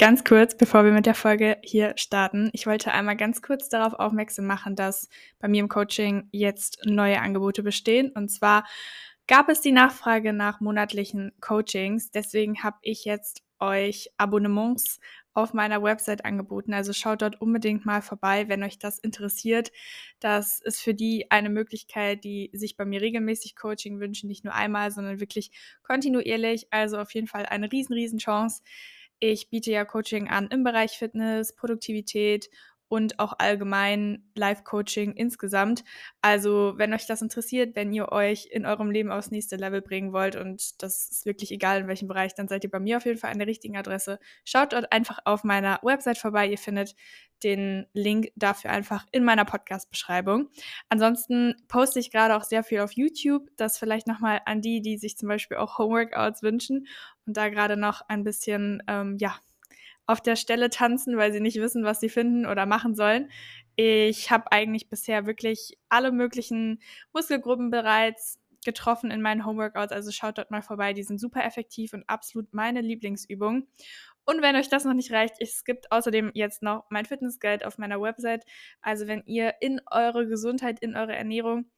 Ganz kurz, bevor wir mit der Folge hier starten, ich wollte einmal ganz kurz darauf aufmerksam machen, dass bei mir im Coaching jetzt neue Angebote bestehen. Und zwar gab es die Nachfrage nach monatlichen Coachings. Deswegen habe ich jetzt euch Abonnements auf meiner Website angeboten. Also schaut dort unbedingt mal vorbei, wenn euch das interessiert. Das ist für die eine Möglichkeit, die sich bei mir regelmäßig Coaching wünschen, nicht nur einmal, sondern wirklich kontinuierlich. Also auf jeden Fall eine riesen, riesen Chance. Ich biete ja Coaching an im Bereich Fitness, Produktivität und auch allgemein Live-Coaching insgesamt. Also, wenn euch das interessiert, wenn ihr euch in eurem Leben aufs nächste Level bringen wollt und das ist wirklich egal in welchem Bereich, dann seid ihr bei mir auf jeden Fall an der richtigen Adresse. Schaut dort einfach auf meiner Website vorbei. Ihr findet den Link dafür einfach in meiner Podcast-Beschreibung. Ansonsten poste ich gerade auch sehr viel auf YouTube. Das vielleicht nochmal an die, die sich zum Beispiel auch Homeworkouts wünschen und da gerade noch ein bisschen, ähm, ja, auf der Stelle tanzen, weil sie nicht wissen, was sie finden oder machen sollen. Ich habe eigentlich bisher wirklich alle möglichen Muskelgruppen bereits getroffen in meinen Homeworkouts, also schaut dort mal vorbei, die sind super effektiv und absolut meine Lieblingsübung. Und wenn euch das noch nicht reicht, es gibt außerdem jetzt noch mein Fitnessguide auf meiner Website. Also wenn ihr in eure Gesundheit, in eure Ernährung,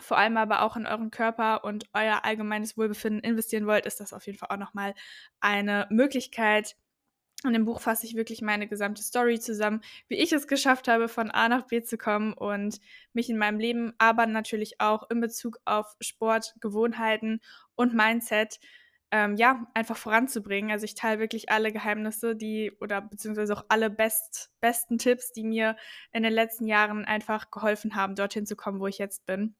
vor allem aber auch in euren Körper und euer allgemeines Wohlbefinden investieren wollt, ist das auf jeden Fall auch nochmal eine Möglichkeit, in dem Buch fasse ich wirklich meine gesamte Story zusammen, wie ich es geschafft habe, von A nach B zu kommen und mich in meinem Leben, aber natürlich auch in Bezug auf Sport, Gewohnheiten und Mindset, ähm, ja, einfach voranzubringen. Also ich teile wirklich alle Geheimnisse, die oder beziehungsweise auch alle best, besten Tipps, die mir in den letzten Jahren einfach geholfen haben, dorthin zu kommen, wo ich jetzt bin.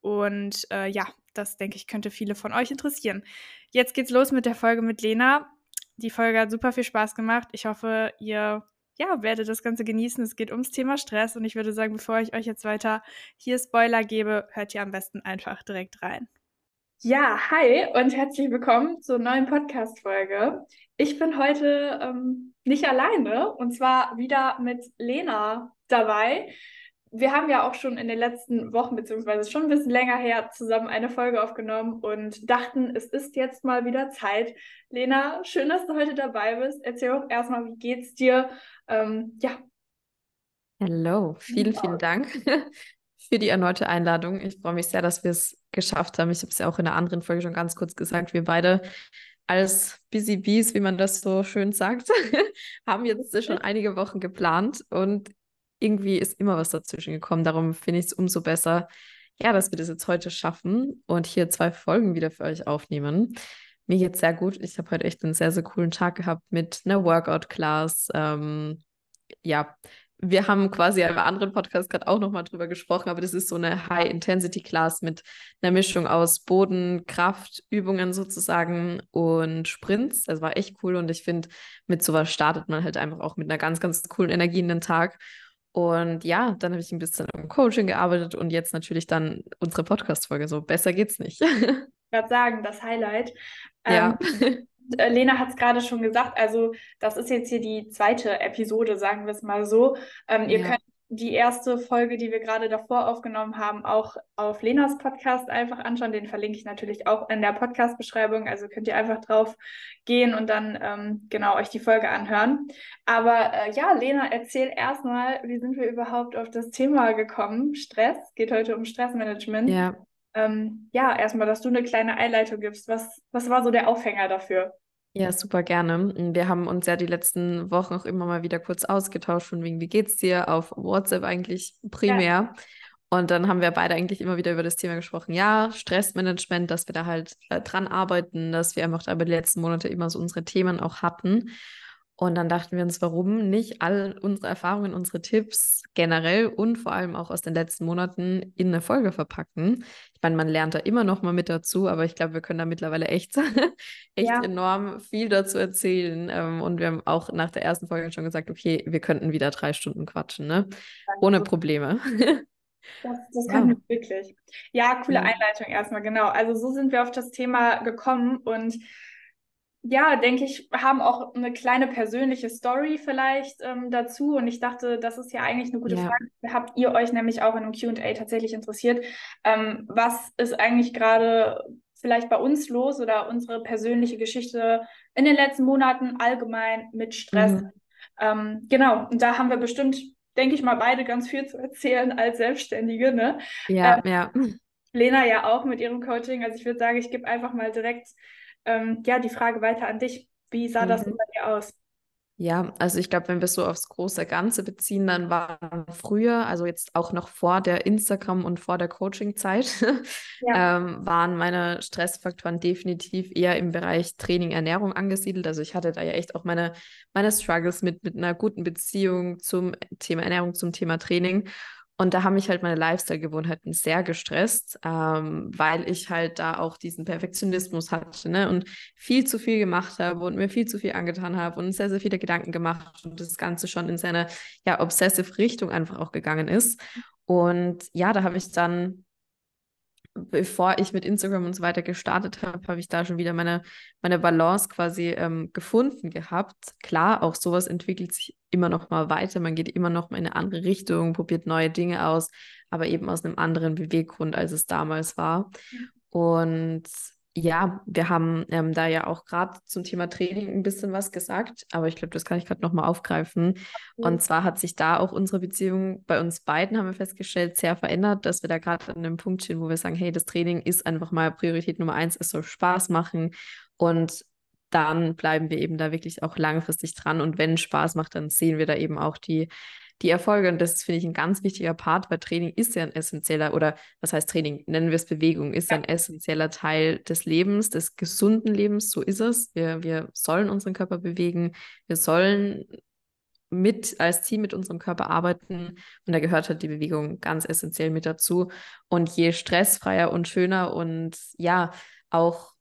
Und äh, ja, das denke ich, könnte viele von euch interessieren. Jetzt geht's los mit der Folge mit Lena. Die Folge hat super viel Spaß gemacht. Ich hoffe, ihr ja, werdet das Ganze genießen. Es geht ums Thema Stress und ich würde sagen, bevor ich euch jetzt weiter hier Spoiler gebe, hört ihr am besten einfach direkt rein. Ja, hi und herzlich willkommen zur neuen Podcast-Folge. Ich bin heute ähm, nicht alleine und zwar wieder mit Lena dabei wir haben ja auch schon in den letzten Wochen, beziehungsweise schon ein bisschen länger her, zusammen eine Folge aufgenommen und dachten, es ist jetzt mal wieder Zeit. Lena, schön, dass du heute dabei bist. Erzähl auch erstmal, wie geht's dir? Ähm, ja. Hallo, vielen, vielen Dank für die erneute Einladung. Ich freue mich sehr, dass wir es geschafft haben. Ich habe es ja auch in einer anderen Folge schon ganz kurz gesagt. Wir beide als Busy Bees, wie man das so schön sagt, haben jetzt schon einige Wochen geplant und irgendwie ist immer was dazwischen gekommen. Darum finde ich es umso besser, ja, dass wir das jetzt heute schaffen und hier zwei Folgen wieder für euch aufnehmen. Mir geht's sehr gut. Ich habe heute echt einen sehr, sehr coolen Tag gehabt mit einer Workout-Class. Ähm, ja, wir haben quasi im anderen Podcast gerade auch nochmal drüber gesprochen, aber das ist so eine High-Intensity-Class mit einer Mischung aus Boden, Kraft, Übungen sozusagen und Sprints. Das war echt cool und ich finde, mit sowas startet man halt einfach auch mit einer ganz, ganz coolen Energie in den Tag. Und ja, dann habe ich ein bisschen im Coaching gearbeitet und jetzt natürlich dann unsere Podcast-Folge. So besser geht's nicht. Ich würde sagen, das Highlight. Ja. Ähm, äh, Lena hat es gerade schon gesagt, also das ist jetzt hier die zweite Episode, sagen wir es mal so. Ähm, ihr ja. könnt die erste Folge, die wir gerade davor aufgenommen haben, auch auf Lenas Podcast einfach anschauen. Den verlinke ich natürlich auch in der Podcast-Beschreibung. Also könnt ihr einfach drauf gehen und dann ähm, genau euch die Folge anhören. Aber äh, ja, Lena, erzähl erstmal, wie sind wir überhaupt auf das Thema gekommen? Stress, geht heute um Stressmanagement. Ja. Ähm, ja, erstmal, dass du eine kleine Einleitung gibst. Was, was war so der Aufhänger dafür? Ja, super gerne. Wir haben uns ja die letzten Wochen auch immer mal wieder kurz ausgetauscht, von wegen, wie geht's dir? Auf WhatsApp eigentlich primär. Ja. Und dann haben wir beide eigentlich immer wieder über das Thema gesprochen. Ja, Stressmanagement, dass wir da halt äh, dran arbeiten, dass wir einfach da über die letzten Monate immer so unsere Themen auch hatten. Und dann dachten wir uns, warum nicht all unsere Erfahrungen, unsere Tipps generell und vor allem auch aus den letzten Monaten in eine Folge verpacken. Ich meine, man lernt da immer noch mal mit dazu, aber ich glaube, wir können da mittlerweile echt, echt ja. enorm viel dazu erzählen. Ähm, und wir haben auch nach der ersten Folge schon gesagt, okay, wir könnten wieder drei Stunden quatschen, ne? Ohne Probleme. Das, das ja. kann ich wirklich. Ja, coole Einleitung erstmal, genau. Also so sind wir auf das Thema gekommen und ja, denke ich, haben auch eine kleine persönliche Story vielleicht ähm, dazu. Und ich dachte, das ist ja eigentlich eine gute ja. Frage. Habt ihr euch nämlich auch in einem QA tatsächlich interessiert? Ähm, was ist eigentlich gerade vielleicht bei uns los oder unsere persönliche Geschichte in den letzten Monaten allgemein mit Stress. Mhm. Ähm, genau, und da haben wir bestimmt, denke ich mal, beide ganz viel zu erzählen als Selbstständige. Ne? Ja, ähm, ja. Lena ja auch mit ihrem Coaching. Also ich würde sagen, ich gebe einfach mal direkt ähm, ja, die Frage weiter an dich. Wie sah mhm. das bei dir aus? Ja, also ich glaube, wenn wir so aufs große Ganze beziehen, dann waren früher, also jetzt auch noch vor der Instagram- und vor der Coaching-Zeit, ja. ähm, waren meine Stressfaktoren definitiv eher im Bereich Training, Ernährung angesiedelt. Also ich hatte da ja echt auch meine, meine Struggles mit, mit einer guten Beziehung zum Thema Ernährung, zum Thema Training. Und da haben mich halt meine Lifestyle-Gewohnheiten sehr gestresst, ähm, weil ich halt da auch diesen Perfektionismus hatte ne? und viel zu viel gemacht habe und mir viel zu viel angetan habe und sehr, sehr viele Gedanken gemacht und das Ganze schon in seine ja, obsessive Richtung einfach auch gegangen ist. Und ja, da habe ich dann bevor ich mit Instagram und so weiter gestartet habe, habe ich da schon wieder meine, meine Balance quasi ähm, gefunden gehabt. Klar, auch sowas entwickelt sich immer noch mal weiter. Man geht immer noch mal in eine andere Richtung, probiert neue Dinge aus, aber eben aus einem anderen Beweggrund, als es damals war. Und ja, wir haben ähm, da ja auch gerade zum Thema Training ein bisschen was gesagt, aber ich glaube, das kann ich gerade nochmal aufgreifen. Mhm. Und zwar hat sich da auch unsere Beziehung bei uns beiden, haben wir festgestellt, sehr verändert, dass wir da gerade an einem Punkt stehen, wo wir sagen, hey, das Training ist einfach mal Priorität Nummer eins, es soll Spaß machen und dann bleiben wir eben da wirklich auch langfristig dran. Und wenn Spaß macht, dann sehen wir da eben auch die die Erfolge. Und das finde ich ein ganz wichtiger Part, weil Training ist ja ein essentieller, oder was heißt Training? Nennen wir es Bewegung, ist ja. ein essentieller Teil des Lebens, des gesunden Lebens. So ist es. Wir, wir sollen unseren Körper bewegen. Wir sollen mit als Team mit unserem Körper arbeiten und da gehört halt die Bewegung ganz essentiell mit dazu und je stressfreier und schöner und ja auch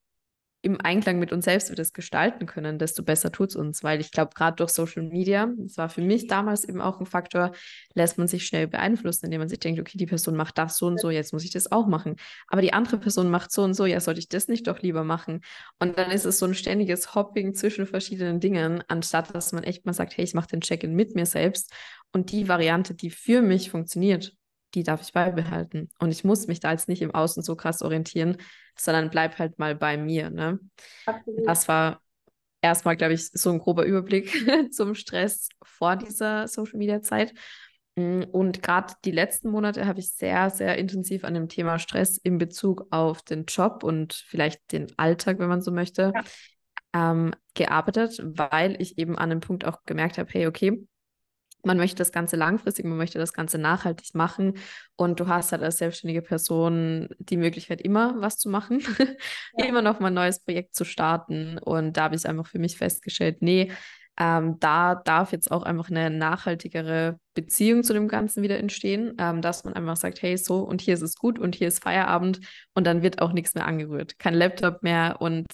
im Einklang mit uns selbst wir das gestalten können, desto besser tut es uns. Weil ich glaube, gerade durch Social Media, das war für mich damals eben auch ein Faktor, lässt man sich schnell beeinflussen, indem man sich denkt, okay, die Person macht das so und so, jetzt muss ich das auch machen. Aber die andere Person macht so und so, ja, sollte ich das nicht doch lieber machen? Und dann ist es so ein ständiges Hopping zwischen verschiedenen Dingen, anstatt dass man echt mal sagt, hey, ich mache den Check-in mit mir selbst. Und die Variante, die für mich funktioniert, die darf ich beibehalten. Und ich muss mich da jetzt nicht im Außen so krass orientieren, sondern bleib halt mal bei mir. Ne? Das war erstmal, glaube ich, so ein grober Überblick zum Stress vor dieser Social Media Zeit. Mm, und gerade die letzten Monate habe ich sehr, sehr intensiv an dem Thema Stress in Bezug auf den Job und vielleicht den Alltag, wenn man so möchte, ja. ähm, gearbeitet, weil ich eben an dem Punkt auch gemerkt habe, hey, okay, man möchte das Ganze langfristig, man möchte das Ganze nachhaltig machen und du hast halt als selbstständige Person die Möglichkeit, immer was zu machen, ja. immer noch mal ein neues Projekt zu starten und da habe ich einfach für mich festgestellt, nee, ähm, da darf jetzt auch einfach eine nachhaltigere Beziehung zu dem Ganzen wieder entstehen, ähm, dass man einfach sagt, hey, so und hier ist es gut und hier ist Feierabend und dann wird auch nichts mehr angerührt, kein Laptop mehr und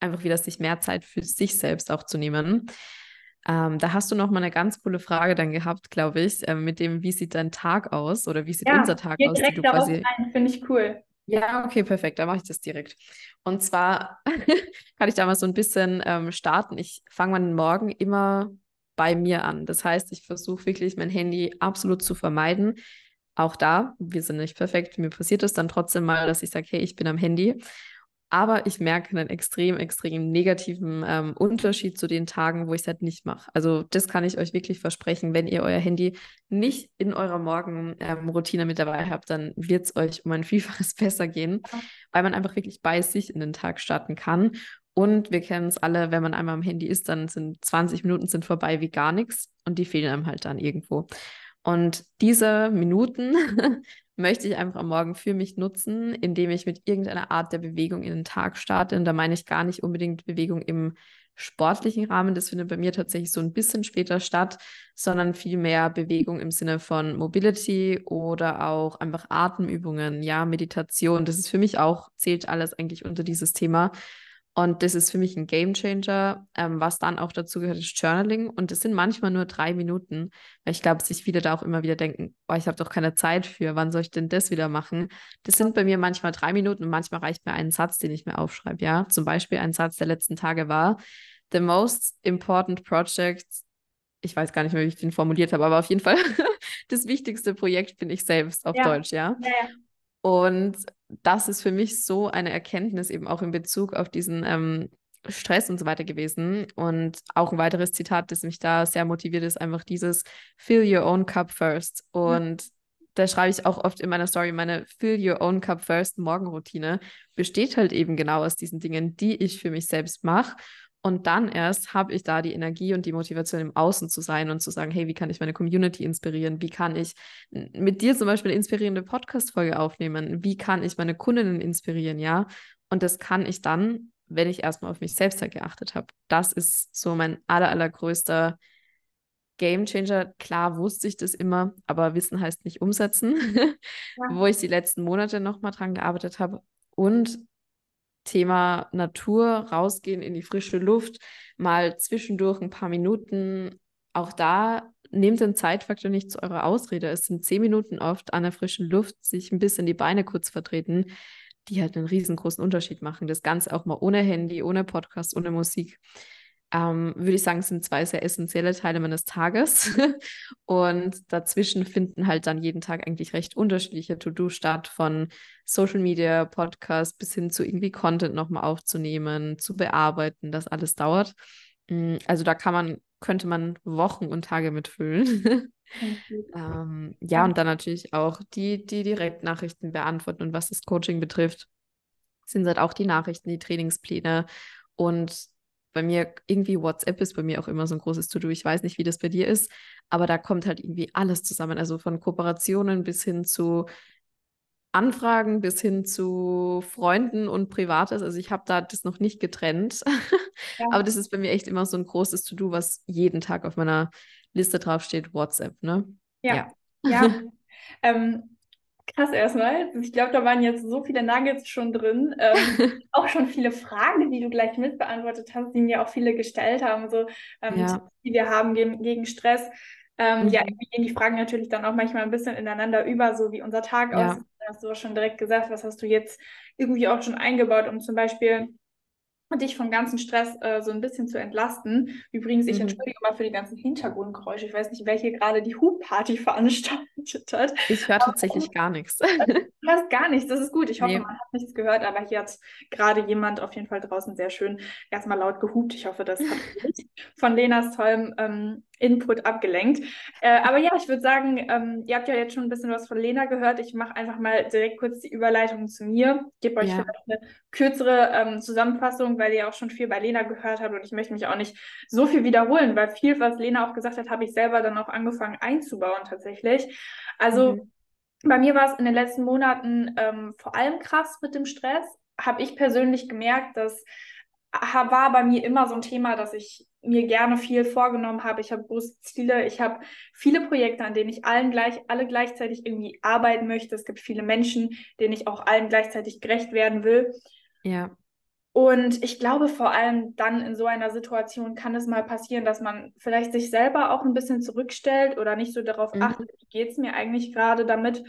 einfach wieder sich mehr Zeit für sich selbst auch zu nehmen. Ähm, da hast du noch mal eine ganz coole Frage dann gehabt, glaube ich, äh, mit dem, wie sieht dein Tag aus oder wie sieht ja, unser Tag aus? Direkt darauf quasi... finde ich cool. Ja, okay, perfekt, dann mache ich das direkt. Und zwar kann ich da mal so ein bisschen ähm, starten. Ich fange meinen Morgen immer bei mir an. Das heißt, ich versuche wirklich mein Handy absolut zu vermeiden. Auch da, wir sind nicht perfekt. Mir passiert es dann trotzdem mal, dass ich sage, hey, ich bin am Handy. Aber ich merke einen extrem, extrem negativen ähm, Unterschied zu den Tagen, wo ich es halt nicht mache. Also das kann ich euch wirklich versprechen. Wenn ihr euer Handy nicht in eurer Morgenroutine ähm, mit dabei habt, dann wird es euch um ein Vielfaches besser gehen, weil man einfach wirklich bei sich in den Tag starten kann. Und wir kennen es alle, wenn man einmal am Handy ist, dann sind 20 Minuten sind vorbei wie gar nichts und die fehlen einem halt dann irgendwo. Und diese Minuten möchte ich einfach am Morgen für mich nutzen, indem ich mit irgendeiner Art der Bewegung in den Tag starte. Und da meine ich gar nicht unbedingt Bewegung im sportlichen Rahmen, das findet bei mir tatsächlich so ein bisschen später statt, sondern vielmehr Bewegung im Sinne von Mobility oder auch einfach Atemübungen, ja, Meditation. Das ist für mich auch, zählt alles eigentlich unter dieses Thema, und das ist für mich ein Game Changer. Ähm, was dann auch dazu gehört, ist Journaling. Und das sind manchmal nur drei Minuten, weil ich glaube, sich viele da auch immer wieder denken, oh, ich habe doch keine Zeit für, wann soll ich denn das wieder machen? Das sind bei mir manchmal drei Minuten und manchmal reicht mir ein Satz, den ich mir aufschreibe. Ja, zum Beispiel ein Satz der letzten Tage war, The most important project ich weiß gar nicht mehr, wie ich den formuliert habe, aber auf jeden Fall das wichtigste Projekt bin ich selbst auf ja. Deutsch, ja. ja. Und das ist für mich so eine Erkenntnis eben auch in Bezug auf diesen ähm, Stress und so weiter gewesen. Und auch ein weiteres Zitat, das mich da sehr motiviert, ist einfach dieses Fill your own cup first. Und ja. da schreibe ich auch oft in meiner Story, meine Fill your own cup first Morgenroutine besteht halt eben genau aus diesen Dingen, die ich für mich selbst mache. Und dann erst habe ich da die Energie und die Motivation im Außen zu sein und zu sagen, hey, wie kann ich meine Community inspirieren? Wie kann ich mit dir zum Beispiel eine inspirierende Podcast-Folge aufnehmen? Wie kann ich meine Kundinnen inspirieren? Ja. Und das kann ich dann, wenn ich erstmal auf mich selbst geachtet habe. Das ist so mein aller, allergrößter Game Changer. Klar wusste ich das immer, aber Wissen heißt nicht umsetzen, ja. wo ich die letzten Monate nochmal dran gearbeitet habe. Und Thema Natur, rausgehen in die frische Luft, mal zwischendurch ein paar Minuten. Auch da nehmt den Zeitfaktor nicht zu eurer Ausrede. Es sind zehn Minuten oft an der frischen Luft, sich ein bisschen die Beine kurz vertreten, die halt einen riesengroßen Unterschied machen. Das Ganze auch mal ohne Handy, ohne Podcast, ohne Musik ähm, würde ich sagen, sind zwei sehr essentielle Teile meines Tages. und dazwischen finden halt dann jeden Tag eigentlich recht unterschiedliche To-Do statt, von Social Media, Podcast bis hin zu irgendwie Content nochmal aufzunehmen, zu bearbeiten. Das alles dauert. Mm, also da kann man, könnte man Wochen und Tage mitfüllen. ähm, ja, und dann natürlich auch die, die Direktnachrichten beantworten und was das Coaching betrifft, sind halt auch die Nachrichten, die Trainingspläne und bei mir irgendwie WhatsApp ist bei mir auch immer so ein großes To-Do. Ich weiß nicht, wie das bei dir ist, aber da kommt halt irgendwie alles zusammen. Also von Kooperationen bis hin zu Anfragen, bis hin zu Freunden und Privates. Also ich habe da das noch nicht getrennt. Ja. aber das ist bei mir echt immer so ein großes To-Do, was jeden Tag auf meiner Liste draufsteht, WhatsApp, ne? Ja. Ja. ja. ähm, Krass erstmal. Ich glaube, da waren jetzt so viele Nuggets schon drin. Ähm, auch schon viele Fragen, die du gleich mitbeantwortet hast, die mir auch viele gestellt haben, so ähm, ja. die wir haben gegen, gegen Stress. Ähm, mhm. Ja, gehen die Fragen natürlich dann auch manchmal ein bisschen ineinander über, so wie unser Tag ja. aussieht. Hast du auch schon direkt gesagt, was hast du jetzt irgendwie auch schon eingebaut, um zum Beispiel dich vom ganzen Stress äh, so ein bisschen zu entlasten. Übrigens, ich mhm. entschuldige mal für die ganzen Hintergrundgeräusche. Ich weiß nicht, wer hier gerade die Hubparty veranstaltet hat. Ich höre tatsächlich gar nichts. Du hörst gar nichts, das ist gut. Ich hoffe, nee. man hat nichts gehört, aber hier hat gerade jemand auf jeden Fall draußen sehr schön erstmal laut gehupt. Ich hoffe, das hat von Lenas tollem ähm, Input abgelenkt. Äh, aber ja, ich würde sagen, ähm, ihr habt ja jetzt schon ein bisschen was von Lena gehört. Ich mache einfach mal direkt kurz die Überleitung zu mir. Gebe euch ja. vielleicht eine kürzere ähm, Zusammenfassung, weil ihr auch schon viel bei Lena gehört habt und ich möchte mich auch nicht so viel wiederholen, weil viel, was Lena auch gesagt hat, habe ich selber dann auch angefangen einzubauen tatsächlich. Also mhm. bei mir war es in den letzten Monaten ähm, vor allem krass mit dem Stress. Habe ich persönlich gemerkt, dass war bei mir immer so ein Thema, dass ich mir gerne viel vorgenommen habe. Ich habe große Ziele. Ich habe viele Projekte, an denen ich allen gleich, alle gleichzeitig irgendwie arbeiten möchte. Es gibt viele Menschen, denen ich auch allen gleichzeitig gerecht werden will. Ja. Und ich glaube, vor allem dann in so einer Situation kann es mal passieren, dass man vielleicht sich selber auch ein bisschen zurückstellt oder nicht so darauf mhm. achtet, wie geht es mir eigentlich gerade damit.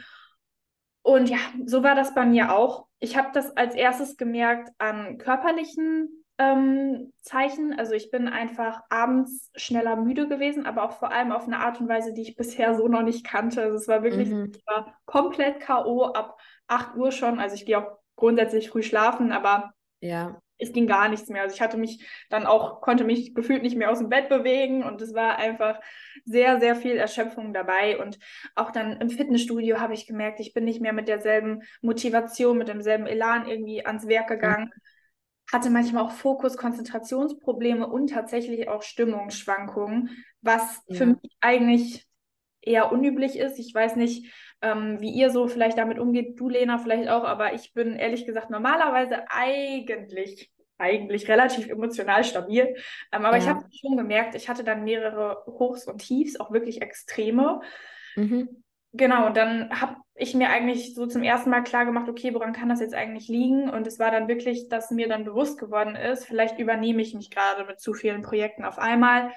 Und ja, so war das bei mir auch. Ich habe das als erstes gemerkt an körperlichen ähm, Zeichen. Also ich bin einfach abends schneller müde gewesen, aber auch vor allem auf eine Art und Weise, die ich bisher so noch nicht kannte. Also es war wirklich mhm. war komplett K.O. ab 8 Uhr schon. Also ich gehe auch grundsätzlich früh schlafen, aber ja. es ging gar nichts mehr. Also ich hatte mich dann auch, konnte mich gefühlt nicht mehr aus dem Bett bewegen und es war einfach sehr, sehr viel Erschöpfung dabei. Und auch dann im Fitnessstudio habe ich gemerkt, ich bin nicht mehr mit derselben Motivation, mit demselben Elan irgendwie ans Werk gegangen. Mhm hatte manchmal auch Fokus, Konzentrationsprobleme und tatsächlich auch Stimmungsschwankungen, was ja. für mich eigentlich eher unüblich ist. Ich weiß nicht, ähm, wie ihr so vielleicht damit umgeht, du Lena vielleicht auch, aber ich bin ehrlich gesagt normalerweise eigentlich eigentlich relativ emotional stabil. Ähm, aber ja. ich habe schon gemerkt, ich hatte dann mehrere Hochs und Tiefs, auch wirklich extreme. Mhm. Genau, dann habe ich mir eigentlich so zum ersten Mal klar gemacht, okay, woran kann das jetzt eigentlich liegen? Und es war dann wirklich, dass mir dann bewusst geworden ist, vielleicht übernehme ich mich gerade mit zu vielen Projekten auf einmal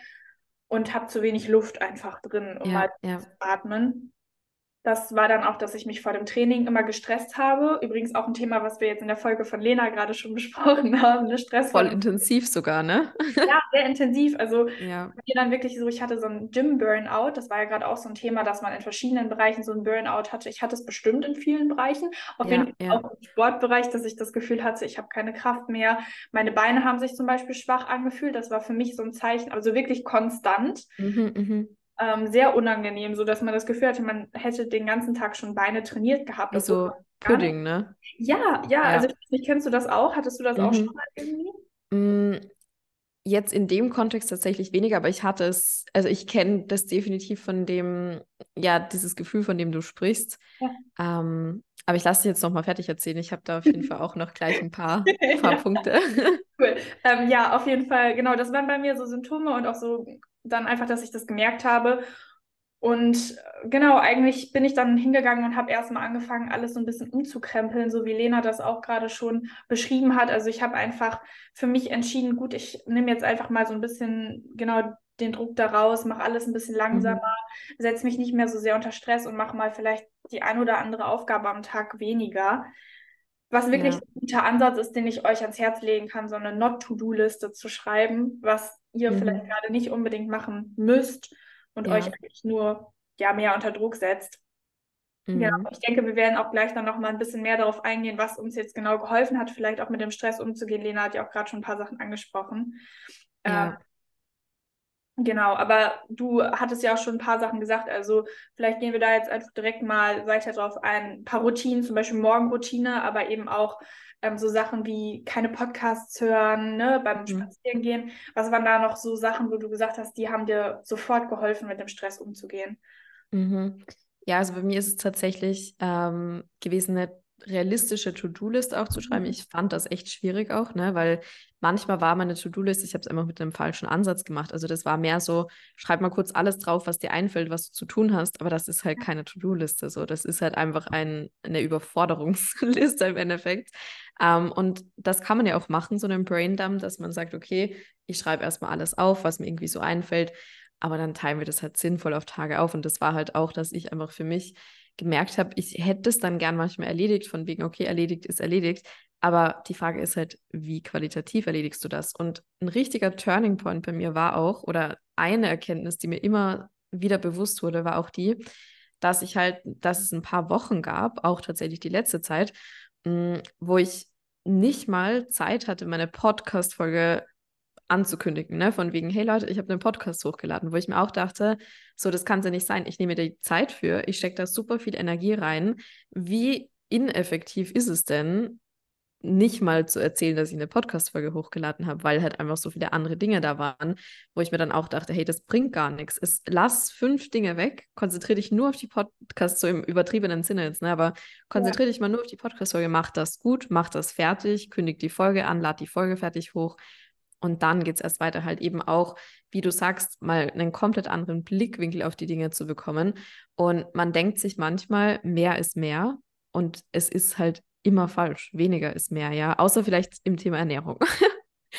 und habe zu wenig Luft einfach drin, um ja, mal ja. zu atmen. Das war dann auch, dass ich mich vor dem Training immer gestresst habe. Übrigens auch ein Thema, was wir jetzt in der Folge von Lena gerade schon besprochen haben. Ne? Stress Voll intensiv sogar, ne? ja, sehr intensiv. Also Ja. mir dann wirklich so, ich hatte so einen Gym-Burnout. Das war ja gerade auch so ein Thema, dass man in verschiedenen Bereichen so einen Burnout hatte. Ich hatte es bestimmt in vielen Bereichen. Auf Ja, jeden Fall ja. auch im Sportbereich, dass ich das Gefühl hatte, ich habe keine Kraft mehr. Meine Beine haben sich zum Beispiel schwach angefühlt. Das war für mich so ein Zeichen, also wirklich konstant. Mhm, mhm. Ähm, sehr unangenehm, so dass man das Gefühl hatte, man hätte den ganzen Tag schon Beine trainiert gehabt. Wie obwohl so man gar nicht- Pudding, ne? Ja, ja, Ja. also ich kennst du das auch? Hattest du das auch Mhm. schon mal irgendwie? Mm, Jetzt in dem Kontext tatsächlich weniger, aber ich hatte es, also ich kenne das definitiv von dem, ja, dieses Gefühl, von dem du sprichst. Ja. Ähm, aber ich lasse dich jetzt nochmal fertig erzählen. Ich habe da auf jeden Fall auch noch gleich ein paar, paar Ja. Punkte. Cool. Ähm, ja, auf jeden Fall, genau, das waren bei mir so Symptome und auch so dann einfach, dass ich das gemerkt habe. Und äh, genau, eigentlich bin ich dann hingegangen und habe erstmal angefangen, alles so ein bisschen umzukrempeln, so wie Lena das auch gerade schon beschrieben hat. Also ich habe einfach für mich entschieden, gut, ich nehme jetzt einfach mal so ein bisschen genau den Druck daraus, mache alles ein bisschen langsamer, setze mich nicht mehr so sehr unter Stress und mache mal vielleicht die ein oder andere Aufgabe am Tag weniger. Was wirklich Ja. ein guter Ansatz ist, den ich euch ans Herz legen kann, so eine Not-to-Do-Liste zu schreiben, was ihr Mhm. vielleicht gerade nicht unbedingt machen müsst und Ja. euch eigentlich nur ja, mehr unter Druck setzt. Genau. Mhm. Ich denke, wir werden auch gleich dann noch mal ein bisschen mehr darauf eingehen, was uns jetzt genau geholfen hat, vielleicht auch mit dem Stress umzugehen. Lena hat ja auch gerade schon ein paar Sachen angesprochen. Ähm, Ja. Genau, aber du hattest ja auch schon ein paar Sachen gesagt, also vielleicht gehen wir da jetzt einfach direkt mal weiter drauf ein. Ein paar Routinen, zum Beispiel Morgenroutine, aber eben auch ähm, so Sachen wie keine Podcasts hören, ne, beim Mhm. Spazierengehen. Was waren da noch so Sachen, wo du gesagt hast, die haben dir sofort geholfen, mit dem Stress umzugehen? Mhm. Ja, also bei mir ist es tatsächlich ähm, gewesen, eine realistische To-Do-List auch zu schreiben. Mhm. Ich fand das echt schwierig auch, ne, weil manchmal war meine To-Do-List, ich habe es einfach mit einem falschen Ansatz gemacht. Also das war mehr so, schreib mal kurz alles drauf, was dir einfällt, was du zu tun hast, aber das ist halt keine To-Do-Liste. So, das ist halt einfach ein, eine Überforderungsliste im Endeffekt. Ähm, und das kann man ja auch machen, so einen Braindump, dass man sagt, okay, ich schreibe erstmal alles auf, was mir irgendwie so einfällt. Aber dann teilen wir das halt sinnvoll auf Tage auf. Und das war halt auch, dass ich einfach für mich gemerkt habe, ich hätte es dann gern manchmal erledigt, von wegen, okay, erledigt ist erledigt. Aber die Frage ist halt, wie qualitativ erledigst du das? Und ein richtiger Turning Point bei mir war auch, oder eine Erkenntnis, die mir immer wieder bewusst wurde, war auch die, dass ich halt, dass es ein paar Wochen gab, auch tatsächlich die letzte Zeit, mh, wo ich nicht mal Zeit hatte, meine Podcast-Folge anzukündigen, ne? Von wegen, hey Leute, ich habe einen Podcast hochgeladen, wo ich mir auch dachte, so, das kann es ja nicht sein. Ich nehme mir die Zeit für, ich stecke da super viel Energie rein. Wie ineffektiv ist es denn, nicht mal zu erzählen, dass ich eine Podcast-Folge hochgeladen habe, weil halt einfach so viele andere Dinge da waren, wo ich mir dann auch dachte, hey, das bringt gar nichts. Es, lass fünf Dinge weg, konzentriere dich nur auf die Podcasts, so im übertriebenen Sinne jetzt, ne? aber konzentriere dich mal nur auf die Podcast-Folge, mach das gut, mach das fertig, kündig die Folge an, lad die Folge fertig hoch und dann geht es erst weiter, halt eben auch, wie du sagst, mal einen komplett anderen Blickwinkel auf die Dinge zu bekommen. Und man denkt sich manchmal, mehr ist mehr. Und es ist halt immer falsch. Weniger ist mehr, ja. Außer vielleicht im Thema Ernährung.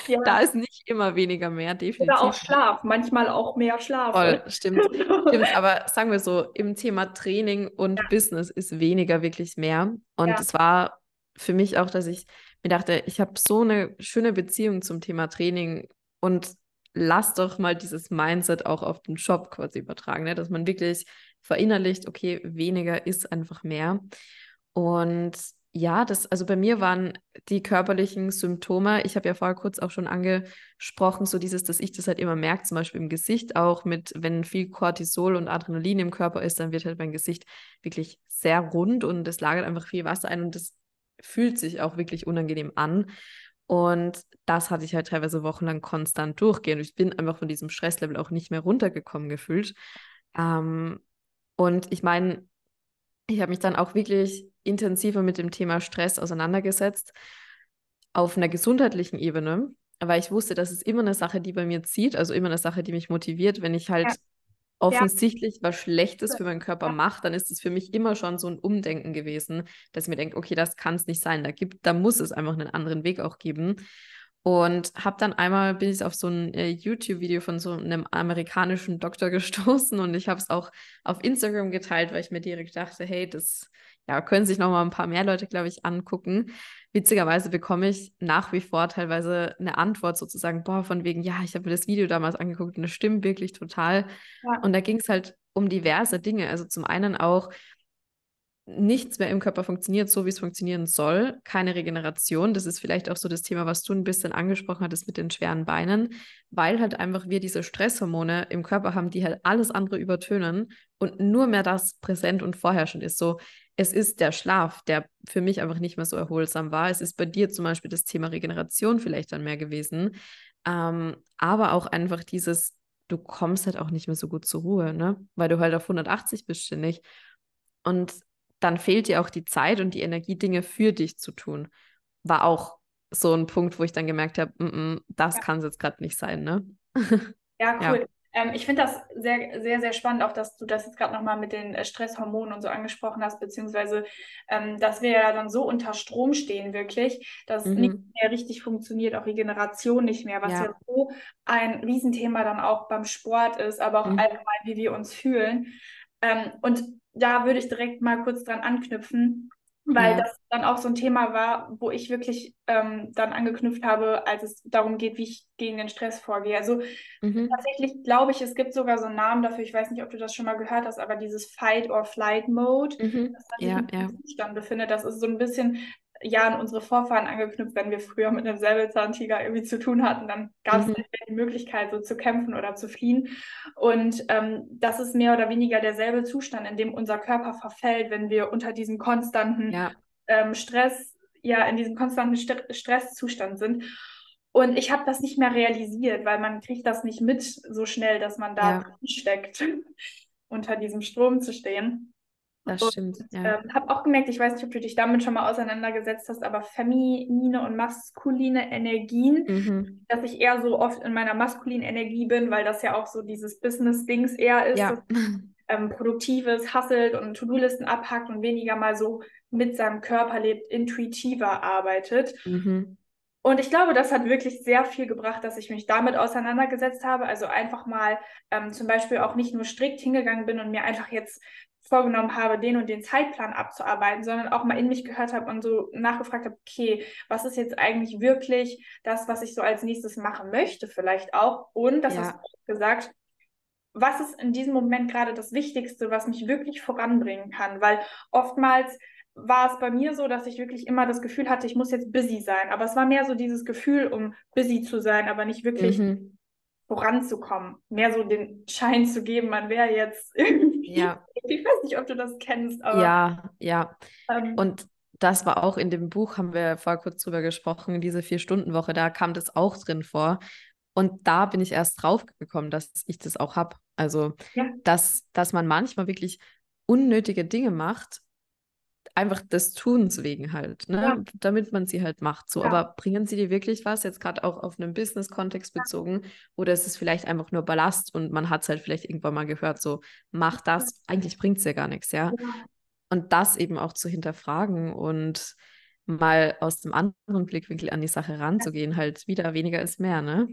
Ja. Da ist nicht immer weniger mehr, definitiv. Oder auch Schlaf, manchmal auch mehr Schlaf. Voll, stimmt. Stimmt, aber sagen wir so, im Thema Training und Ja. Business ist weniger wirklich mehr. Und Ja. es war für mich auch, dass ich mir dachte, ich habe so eine schöne Beziehung zum Thema Training und lass doch mal dieses Mindset auch auf den Job quasi übertragen, ne? dass man wirklich verinnerlicht, okay, weniger ist einfach mehr. Und ja, das, also bei mir waren die körperlichen Symptome, ich habe ja vorher kurz auch schon angesprochen, so dieses, dass ich das halt immer merke, zum Beispiel im Gesicht auch mit, wenn viel Cortisol und Adrenalin im Körper ist, dann wird halt mein Gesicht wirklich sehr rund und es lagert einfach viel Wasser ein und das fühlt sich auch wirklich unangenehm an. Und das hatte ich halt teilweise wochenlang konstant durchgehen. Ich bin einfach von diesem Stresslevel auch nicht mehr runtergekommen gefühlt. Ähm, und ich meine, ich habe mich dann auch wirklich intensiver mit dem Thema Stress auseinandergesetzt, auf einer gesundheitlichen Ebene, weil ich wusste, das ist immer eine Sache, die bei mir zieht, also immer eine Sache, die mich motiviert. Wenn ich halt Ja. Offensichtlich was Schlechtes für meinen Körper Ja. mache, dann ist es für mich immer schon so ein Umdenken gewesen, dass ich mir denke, okay, das kann es nicht sein. Da gibt, da muss es einfach einen anderen Weg auch geben. Und habe dann einmal, bin ich auf so ein äh, YouTube-Video von so einem amerikanischen Doktor gestoßen und ich habe es auch auf Instagram geteilt, weil ich mir direkt dachte, hey, das ja, können sich noch mal ein paar mehr Leute, glaube ich, angucken. Witzigerweise bekomme ich nach wie vor teilweise eine Antwort sozusagen, boah, von wegen, ja, ich habe mir das Video damals angeguckt und das stimmt wirklich total. Ja. Und da ging es halt um diverse Dinge. Also zum einen auch, nichts mehr im Körper funktioniert, so wie es funktionieren soll. Keine Regeneration. Das ist vielleicht auch so das Thema, was du ein bisschen angesprochen hattest mit den schweren Beinen, weil halt einfach wir diese Stresshormone im Körper haben, die halt alles andere übertönen und nur mehr das präsent und vorherrschend ist. So, es ist der Schlaf, der für mich einfach nicht mehr so erholsam war. Es ist bei dir zum Beispiel das Thema Regeneration vielleicht dann mehr gewesen. Ähm, aber auch einfach dieses, du kommst halt auch nicht mehr so gut zur Ruhe, ne? Weil du halt auf 180 bist ständig. Und dann fehlt dir auch die Zeit und die Energie, Dinge für dich zu tun. War auch so ein Punkt, wo ich dann gemerkt habe, mm -mm, das ja. kann es jetzt gerade nicht sein, ne? Ja, cool. Ja. Ähm, ich finde das sehr, sehr, sehr spannend, auch dass du das jetzt gerade nochmal mit den äh, Stresshormonen und so angesprochen hast, beziehungsweise, ähm, dass wir ja dann so unter Strom stehen, wirklich, dass mhm. nicht mehr richtig funktioniert, auch Regeneration nicht mehr, was ja, ja so ein Riesenthema dann auch beim Sport ist, aber auch mhm. allgemein, wie wir uns fühlen. Ähm, und da würde ich direkt mal kurz dran anknüpfen, weil ja. das dann auch so ein Thema war, wo ich wirklich ähm, dann angeknüpft habe, als es darum geht, wie ich gegen den Stress vorgehe. Also mhm. tatsächlich glaube ich, es gibt sogar so einen Namen dafür, ich weiß nicht, ob du das schon mal gehört hast, aber dieses Fight or Flight Mode, mhm. das sich ja, im ja. Zustand befindet, das ist so ein bisschen ja an unsere Vorfahren angeknüpft, wenn wir früher mit einem Säbelzahntiger irgendwie zu tun hatten, dann gab es mhm. nicht mehr die Möglichkeit, so zu kämpfen oder zu fliehen. Und ähm, das ist mehr oder weniger derselbe Zustand, in dem unser Körper verfällt, wenn wir unter diesem konstanten ja. ähm, Stress, ja, in diesem konstanten St Stresszustand sind. Und ich habe das nicht mehr realisiert, weil man kriegt das nicht mit so schnell, dass man da ja. steckt, unter diesem Strom zu stehen. Das stimmt. Und, ja. ähm, habe auch gemerkt, ich weiß nicht, ob du dich damit schon mal auseinandergesetzt hast, aber feminine und maskuline Energien, mhm. dass ich eher so oft in meiner maskulinen Energie bin, weil das ja auch so dieses Business-Dings eher ist, ja. das, ähm, produktives, hasselt und To-Do-Listen abhackt und weniger mal so mit seinem Körper lebt, intuitiver arbeitet. Mhm. Und ich glaube, das hat wirklich sehr viel gebracht, dass ich mich damit auseinandergesetzt habe. Also einfach mal ähm, zum Beispiel auch nicht nur strikt hingegangen bin und mir einfach jetzt vorgenommen habe, den und den Zeitplan abzuarbeiten, sondern auch mal in mich gehört habe und so nachgefragt habe, okay, was ist jetzt eigentlich wirklich das, was ich so als nächstes machen möchte, vielleicht auch. Und das ja. hast du gesagt, was ist in diesem Moment gerade das Wichtigste, was mich wirklich voranbringen kann? Weil oftmals war es bei mir so, dass ich wirklich immer das Gefühl hatte, ich muss jetzt busy sein. Aber es war mehr so dieses Gefühl, um busy zu sein, aber nicht wirklich mhm. Voranzukommen. Mehr so den Schein zu geben, man wäre jetzt irgendwie. Ja. Ich weiß nicht, ob du das kennst, aber. Ja, ja. Ähm, Und das war auch in dem Buch, haben wir vor kurz drüber gesprochen, diese Vier-Stunden-Woche, da kam das auch drin vor. Und da bin ich erst drauf gekommen, dass ich das auch habe. Also, ja. dass, dass man manchmal wirklich unnötige Dinge macht, einfach des Tuns wegen halt, ne? Ja. damit man sie halt macht. So, ja. aber bringen sie dir wirklich was, jetzt gerade auch auf einen Business-Kontext bezogen, oder ist es vielleicht einfach nur Ballast und man hat es halt vielleicht irgendwann mal gehört, so, mach das, eigentlich bringt es ja gar nichts, ja? ja. Und das eben auch zu hinterfragen und mal aus dem anderen Blickwinkel an die Sache ranzugehen, halt wieder weniger ist mehr, ne?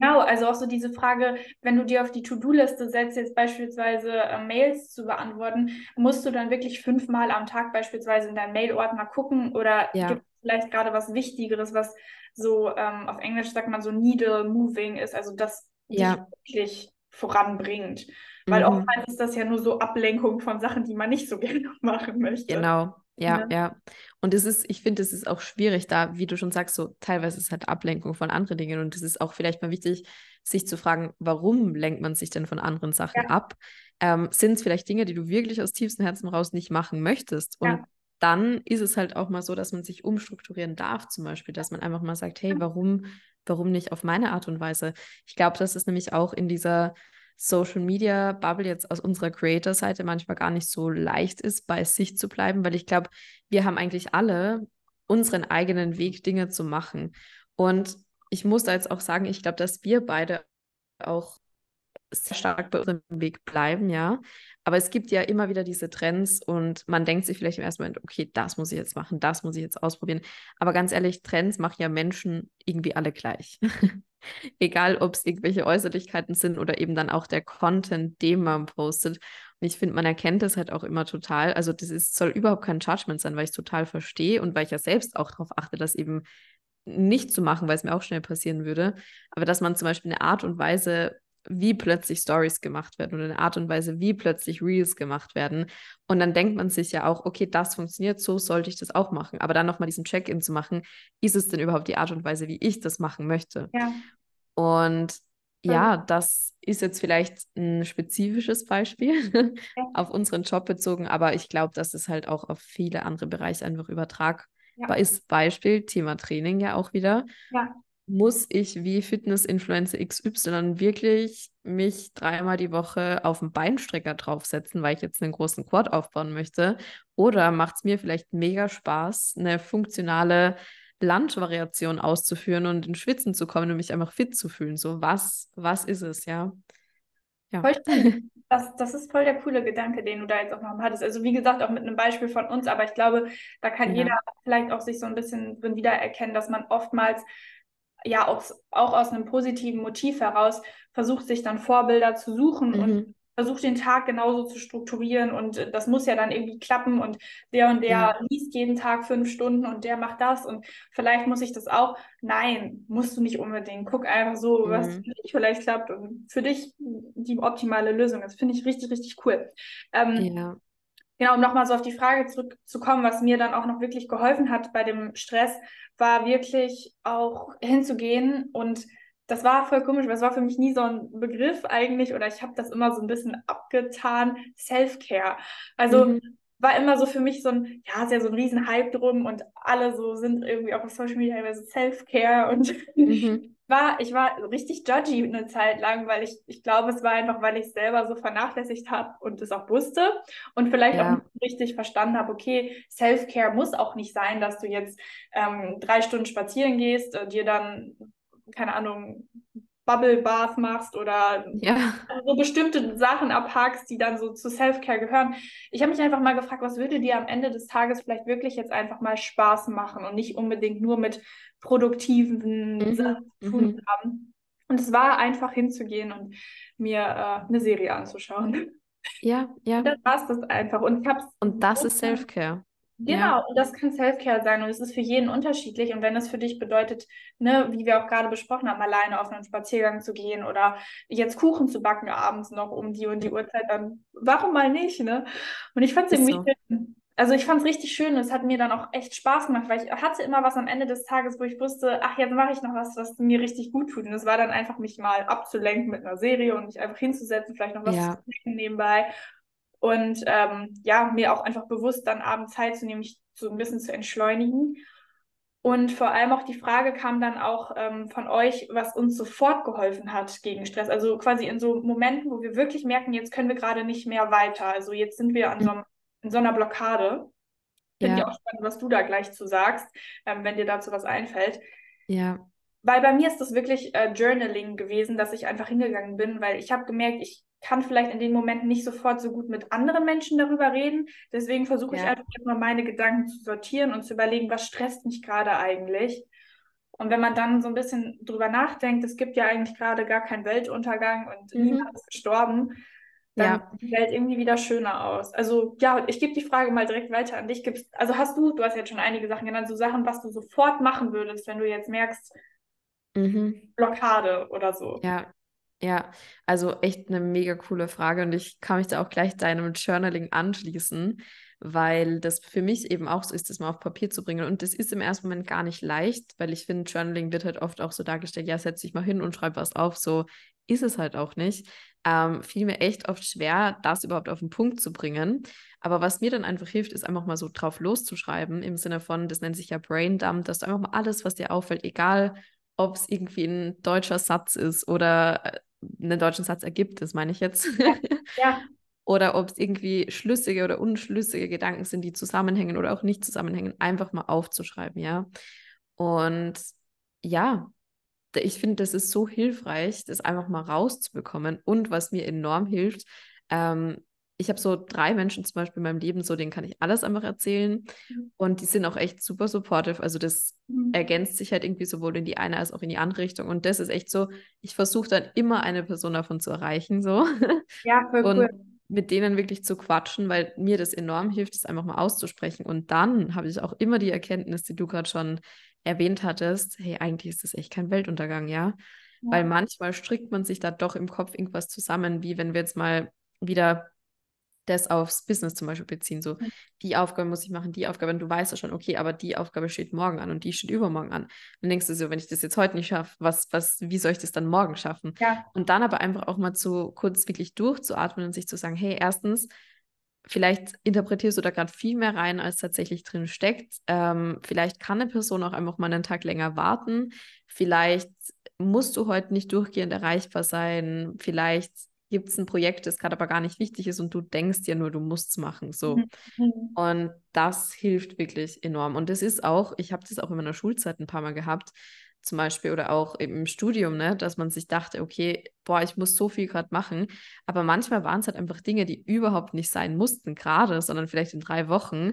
Genau, also auch so diese Frage, wenn du dir auf die To-Do-Liste setzt, jetzt beispielsweise äh, Mails zu beantworten, musst du dann wirklich fünfmal am Tag beispielsweise in deinen Mail-Ordner gucken oder ja. gibt es vielleicht gerade was Wichtigeres, was so ähm, auf Englisch sagt man so needle moving ist, also das ja. wirklich voranbringt. Weil mhm. oftmals ist das ja nur so Ablenkung von Sachen, die man nicht so gerne machen möchte. Genau, ja, ja. ja. Und es ist, ich finde, es ist auch schwierig, da, wie du schon sagst, so teilweise ist halt Ablenkung von anderen Dingen. Und es ist auch vielleicht mal wichtig, sich zu fragen, warum lenkt man sich denn von anderen Sachen ja. ab? Ähm, Sind es vielleicht Dinge, die du wirklich aus tiefstem Herzen raus nicht machen möchtest? Und ja. dann ist es halt auch mal so, dass man sich umstrukturieren darf, zum Beispiel, dass man einfach mal sagt, hey, warum, warum nicht auf meine Art und Weise? Ich glaube, das ist nämlich auch in dieser Social Media Bubble jetzt aus unserer Creator-Seite manchmal gar nicht so leicht ist, bei sich zu bleiben, weil ich glaube, wir haben eigentlich alle unseren eigenen Weg, Dinge zu machen. Und ich muss da jetzt auch sagen, ich glaube, dass wir beide auch sehr stark bei unserem Weg bleiben, ja. Aber es gibt ja immer wieder diese Trends und man denkt sich vielleicht im ersten Moment, okay, das muss ich jetzt machen, das muss ich jetzt ausprobieren. Aber ganz ehrlich, Trends machen ja Menschen irgendwie alle gleich. Egal, ob es irgendwelche Äußerlichkeiten sind oder eben dann auch der Content, den man postet. Und ich finde, man erkennt das halt auch immer total. Also, das ist, soll überhaupt kein Judgment sein, weil ich es total verstehe und weil ich ja selbst auch darauf achte, das eben nicht zu machen, weil es mir auch schnell passieren würde. Aber dass man zum Beispiel eine Art und Weise wie plötzlich Stories gemacht werden oder eine Art und Weise, wie plötzlich Reels gemacht werden. Und dann denkt man sich ja auch, okay, das funktioniert, so sollte ich das auch machen. Aber dann nochmal diesen Check-in zu machen, ist es denn überhaupt die Art und Weise, wie ich das machen möchte? Ja. Und ja, das ist jetzt vielleicht ein spezifisches Beispiel auf unseren Job bezogen, aber ich glaube, dass es halt auch auf viele andere Bereiche einfach übertragbar ja. ist. Beispiel Thema Training ja auch wieder. Ja muss ich wie Fitness-Influencer XY wirklich mich dreimal die Woche auf den Beinstrecker draufsetzen, weil ich jetzt einen großen Quad aufbauen möchte? Oder macht es mir vielleicht mega Spaß, eine funktionale Lunge-Variation auszuführen und in Schwitzen zu kommen und mich einfach fit zu fühlen? So, was, was ist es, ja? Ja. Das, das ist voll der coole Gedanke, den du da jetzt auch noch hattest. Also wie gesagt, auch mit einem Beispiel von uns, aber ich glaube, da kann ja. jeder vielleicht auch sich so ein bisschen drin wiedererkennen, dass man oftmals ja auch, auch aus einem positiven Motiv heraus versucht, sich dann Vorbilder zu suchen mhm. und versucht, den Tag genauso zu strukturieren und äh, das muss ja dann irgendwie klappen und der und der ja. liest jeden Tag fünf Stunden und der macht das und vielleicht muss ich das auch. Nein, musst du nicht unbedingt. Guck einfach so, mhm. was für dich vielleicht klappt und für dich die optimale Lösung ist. Finde ich richtig, richtig cool. Ähm, ja. Genau, um nochmal so auf die Frage zurückzukommen, was mir dann auch noch wirklich geholfen hat bei dem Stress, war wirklich auch hinzugehen und das war voll komisch, weil es war für mich nie so ein Begriff eigentlich oder ich habe das immer so ein bisschen abgetan, Self-Care. Also mhm. war immer so für mich so ein, ja, ist ja so ein riesen Hype drum und alle so sind irgendwie auch auf Social Media immer so Self-Care und mhm war, ich war richtig judgy eine Zeit lang, weil ich, ich glaube, es war einfach, weil ich es selber so vernachlässigt habe und es auch wusste und vielleicht ja. auch nicht richtig verstanden habe, okay, Self-Care muss auch nicht sein, dass du jetzt ähm, drei Stunden spazieren gehst, äh, dir dann, keine Ahnung, Bubble Bath machst oder ja. so bestimmte Sachen abhakst, die dann so zu Self-Care gehören. Ich habe mich einfach mal gefragt, was würde dir am Ende des Tages vielleicht wirklich jetzt einfach mal Spaß machen und nicht unbedingt nur mit produktiven mhm. Sachen zu tun mhm. haben. Und es war einfach hinzugehen und mir äh, eine Serie anzuschauen. Ja, ja. Das war es das einfach. Und, ich hab's und das ist Self-Care. Genau, ja. und das kann Self-Care sein und es ist für jeden unterschiedlich. Und wenn es für dich bedeutet, ne, wie wir auch gerade besprochen haben, alleine auf einen Spaziergang zu gehen oder jetzt Kuchen zu backen abends noch um die und die Uhrzeit, dann warum mal nicht, ne? Und ich fand es irgendwie so. Also ich fand es richtig schön und es hat mir dann auch echt Spaß gemacht, weil ich hatte immer was am Ende des Tages, wo ich wusste, ach, jetzt mache ich noch was, was mir richtig gut tut. Und es war dann einfach, mich mal abzulenken mit einer Serie und mich einfach hinzusetzen, vielleicht noch was ja. zu trinken nebenbei und ähm, ja, mir auch einfach bewusst dann abends Zeit zu nehmen, mich so ein bisschen zu entschleunigen. Und vor allem auch die Frage kam dann auch ähm, von euch, was uns sofort geholfen hat gegen Stress. Also quasi in so Momenten, wo wir wirklich merken, jetzt können wir gerade nicht mehr weiter. Also jetzt sind wir an so, einem, in so einer Blockade. Finde ja. ich auch spannend, was du da gleich zu sagst, ähm, wenn dir dazu was einfällt. Ja. Weil bei mir ist das wirklich äh, Journaling gewesen, dass ich einfach hingegangen bin, weil ich habe gemerkt, ich kann vielleicht in den Momenten nicht sofort so gut mit anderen Menschen darüber reden. Deswegen versuche ja. ich einfach mal meine Gedanken zu sortieren und zu überlegen, was stresst mich gerade eigentlich. Und wenn man dann so ein bisschen drüber nachdenkt, es gibt ja eigentlich gerade gar keinen Weltuntergang und mhm. niemand ist gestorben, dann ja. sieht die Welt irgendwie wieder schöner aus. Also ja, ich gebe die Frage mal direkt weiter an dich. Gibt's, also hast du, du hast jetzt schon einige Sachen genannt, so Sachen, was du sofort machen würdest, wenn du jetzt merkst, mhm. Blockade oder so. Ja, ja, also echt eine mega coole Frage und ich kann mich da auch gleich deinem Journaling anschließen, weil das für mich eben auch so ist, das mal auf Papier zu bringen. Und das ist im ersten Moment gar nicht leicht, weil ich finde, Journaling wird halt oft auch so dargestellt, ja, setz dich mal hin und schreib was auf. So ist es halt auch nicht. Ähm, fiel mir echt oft schwer, das überhaupt auf den Punkt zu bringen. Aber was mir dann einfach hilft, ist einfach mal so drauf loszuschreiben, im Sinne von, das nennt sich ja Braindump, dass du einfach mal alles, was dir auffällt, egal ob es irgendwie ein deutscher Satz ist oder äh, einen deutschen Satz ergibt, das meine ich jetzt. Ja. ja. oder ob es irgendwie schlüssige oder unschlüssige Gedanken sind, die zusammenhängen oder auch nicht zusammenhängen, einfach mal aufzuschreiben, ja. Und ja, ich finde, das ist so hilfreich, das einfach mal rauszubekommen. Und was mir enorm hilft, ähm, ich habe so drei Menschen zum Beispiel in meinem Leben, so denen kann ich alles einfach erzählen. Mhm. Und die sind auch echt super supportive. Also das mhm. ergänzt sich halt irgendwie sowohl in die eine als auch in die andere Richtung. Und das ist echt so, ich versuche dann immer eine Person davon zu erreichen. So. Ja, voll und cool. Mit denen wirklich zu quatschen, weil mir das enorm hilft, es einfach mal auszusprechen. Und dann habe ich auch immer die Erkenntnis, die du gerade schon erwähnt hattest, hey, eigentlich ist das echt kein Weltuntergang, ja? ja? Weil manchmal strickt man sich da doch im Kopf irgendwas zusammen, wie wenn wir jetzt mal wieder das aufs Business zum Beispiel beziehen. So, mhm. die Aufgabe muss ich machen, die Aufgabe. Und du weißt ja schon, okay, aber die Aufgabe steht morgen an und die steht übermorgen an. Dann denkst du so, wenn ich das jetzt heute nicht schaffe, was, was, wie soll ich das dann morgen schaffen? Ja. Und dann aber einfach auch mal zu kurz wirklich durchzuatmen und sich zu sagen, hey, erstens, vielleicht interpretierst du da gerade viel mehr rein, als tatsächlich drin steckt. Ähm, vielleicht kann eine Person auch einfach mal einen Tag länger warten. Vielleicht musst du heute nicht durchgehend erreichbar sein. Vielleicht gibt es ein Projekt, das gerade aber gar nicht wichtig ist und du denkst ja nur, du musst es machen. So. Mhm. mhm. Und das hilft wirklich enorm. Und das ist auch, ich habe das auch in meiner Schulzeit ein paar Mal gehabt, zum Beispiel oder auch im Studium, ne, dass man sich dachte, okay, boah, ich muss so viel gerade machen. Aber manchmal waren es halt einfach Dinge, die überhaupt nicht sein mussten, gerade, sondern vielleicht in drei Wochen.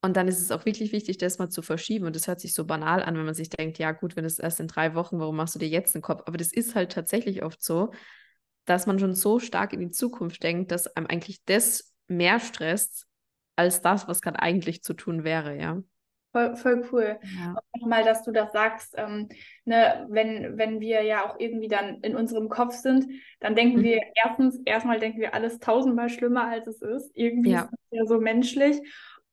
Und dann ist es auch wirklich wichtig, das mal zu verschieben. Und das hört sich so banal an, wenn man sich denkt, ja gut, wenn es erst in drei Wochen, warum machst du dir jetzt einen Kopf? Aber das ist halt tatsächlich oft so, dass man schon so stark in die Zukunft denkt, dass einem eigentlich das mehr stresst, als das, was gerade eigentlich zu tun wäre, ja. Voll, voll cool. Ja. Nochmal, dass du das sagst, ähm, ne, wenn, wenn wir ja auch irgendwie dann in unserem Kopf sind, dann denken mhm. wir erstens, erstmal denken wir alles tausendmal schlimmer, als es ist. Irgendwie ja. ist es ja so menschlich.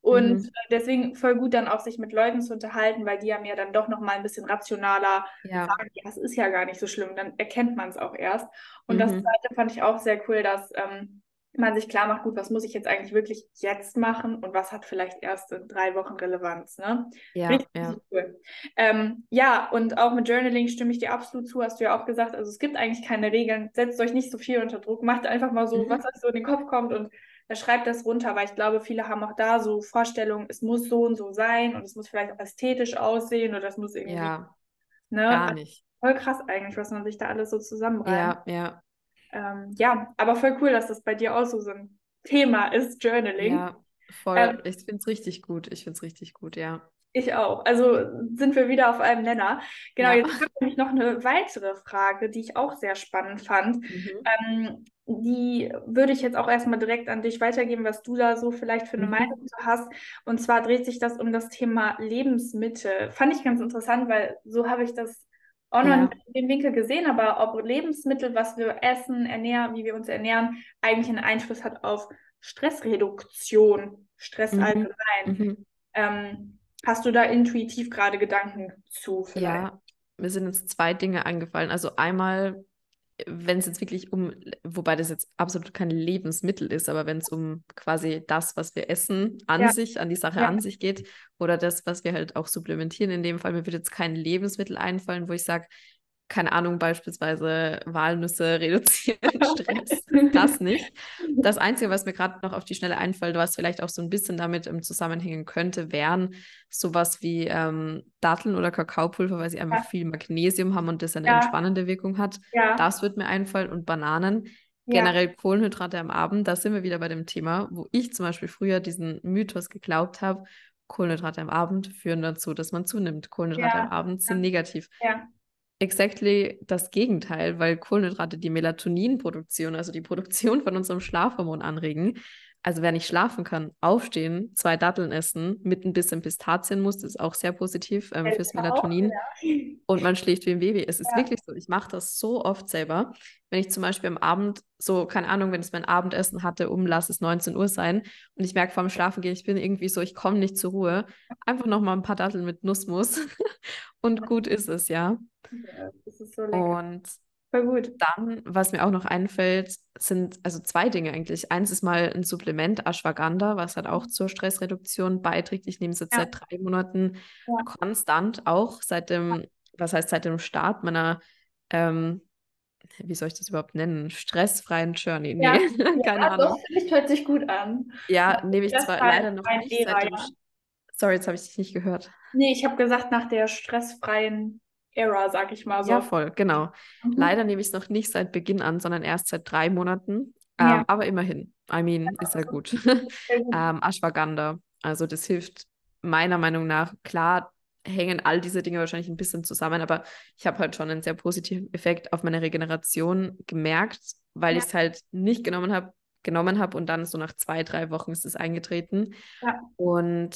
Und mhm. deswegen voll gut dann auch sich mit Leuten zu unterhalten, weil die haben ja dann doch nochmal ein bisschen rationaler ja. sagen, ja, es ist ja gar nicht so schlimm, dann erkennt man es auch erst. Und mhm. das zweite fand ich auch sehr cool, dass ähm, man sich klar macht, gut, was muss ich jetzt eigentlich wirklich jetzt machen und was hat vielleicht erst in drei Wochen Relevanz, ne? Ja, Richtig ja. cool. Ähm, ja, und auch mit Journaling stimme ich dir absolut zu, hast du ja auch gesagt, also es gibt eigentlich keine Regeln, setzt euch nicht so viel unter Druck, macht einfach mal so, mhm. was euch so in den Kopf kommt und schreibt das runter, weil ich glaube, viele haben auch da so Vorstellungen, es muss so und so sein und es muss vielleicht auch ästhetisch aussehen oder es muss irgendwie. Ja, ne? gar nicht. Voll krass eigentlich, was man sich da alles so zusammenreimt. Ja, ja. Ähm, ja, aber voll cool, dass das bei dir auch so, so ein Thema ist, Journaling. Ja, voll. Ähm, ich finde es richtig gut. Ich finde es richtig gut, ja. Ich auch. Also sind wir wieder auf einem Nenner. Genau, ja. jetzt habe ich noch eine weitere Frage, die ich auch sehr spannend fand. Mhm. Ähm, die würde ich jetzt auch erstmal direkt an dich weitergeben, was du da so vielleicht für eine mhm. Meinung hast. Und zwar dreht sich das um das Thema Lebensmittel. Fand ich ganz interessant, weil so habe ich das auch noch ja. in dem Winkel gesehen, aber ob Lebensmittel, was wir essen, ernähren, wie wir uns ernähren, eigentlich einen Einfluss hat auf Stressreduktion, Stress mhm. allgemein. Mhm. Ähm, hast du da intuitiv gerade Gedanken zu? Vielleicht? Ja, mir sind jetzt zwei Dinge eingefallen. Also einmal wenn es jetzt wirklich um, wobei das jetzt absolut kein Lebensmittel ist, aber wenn es um quasi das, was wir essen, an ja. sich, an die Sache ja. an sich geht, oder das, was wir halt auch supplementieren, in dem Fall, mir würde jetzt kein Lebensmittel einfallen, wo ich sage, keine Ahnung, beispielsweise Walnüsse reduzieren Stress. das nicht. Das Einzige, was mir gerade noch auf die Schnelle einfällt, was vielleicht auch so ein bisschen damit im Zusammenhängen könnte, wären sowas wie ähm, Datteln oder Kakaopulver, weil sie einfach ja. viel Magnesium haben und das eine ja. entspannende Wirkung hat. Ja. Das wird mir einfallen und Bananen. Generell Kohlenhydrate am Abend, da sind wir wieder bei dem Thema, wo ich zum Beispiel früher diesen Mythos geglaubt habe, Kohlenhydrate am Abend führen dazu, dass man zunimmt. Kohlenhydrate am Abend sind negativ. Exactly das Gegenteil, weil Kohlenhydrate die Melatoninproduktion, also die Produktion von unserem Schlafhormon anregen. Also wer nicht schlafen kann, aufstehen, zwei Datteln essen, mit ein bisschen Pistazienmus, ist auch sehr positiv ähm, fürs Melatonin. Auch, ja. Und man schläft wie ein Baby. Es ist ja. wirklich so, ich mache das so oft selber. Wenn ich zum Beispiel am Abend, so, keine Ahnung, wenn ich mein Abendessen hatte, um lass es 19 Uhr sein und ich merke vorm Schlafen gehen, ich bin irgendwie so, ich komme nicht zur Ruhe, einfach nochmal ein paar Datteln mit Nussmus und gut ist es, ja. Ja, das ist so lecker. Und Voll gut. Dann, was mir auch noch einfällt, sind also zwei Dinge eigentlich. Eins ist mal ein Supplement, Ashwagandha, was halt auch zur Stressreduktion beiträgt. Ich nehme es jetzt ja. seit drei Monaten ja. konstant, auch seit dem, was heißt seit dem Start meiner, ähm, wie soll ich das überhaupt nennen? Stressfreien Journey. Nee, ja. keine Ahnung. Das hört sich gut an. Ja, nehme ich zwar leider noch nicht. Seit dem, Sorry, jetzt habe ich dich nicht gehört. Nee, ich habe gesagt, nach der stressfreien Era, sag ich mal so. Ja, voll, genau. Mhm. Leider nehme ich es noch nicht seit Beginn an, sondern erst seit drei Monaten. Ähm, aber immerhin, I mean, ist ja gut. ähm, Ashwagandha, also das hilft meiner Meinung nach, klar hängen all diese Dinge wahrscheinlich ein bisschen zusammen, aber ich habe halt schon einen sehr positiven Effekt auf meine Regeneration gemerkt, weil ja. ich es halt nicht genommen habe, genommen habe und dann so nach zwei, drei Wochen ist es eingetreten. Ja. Und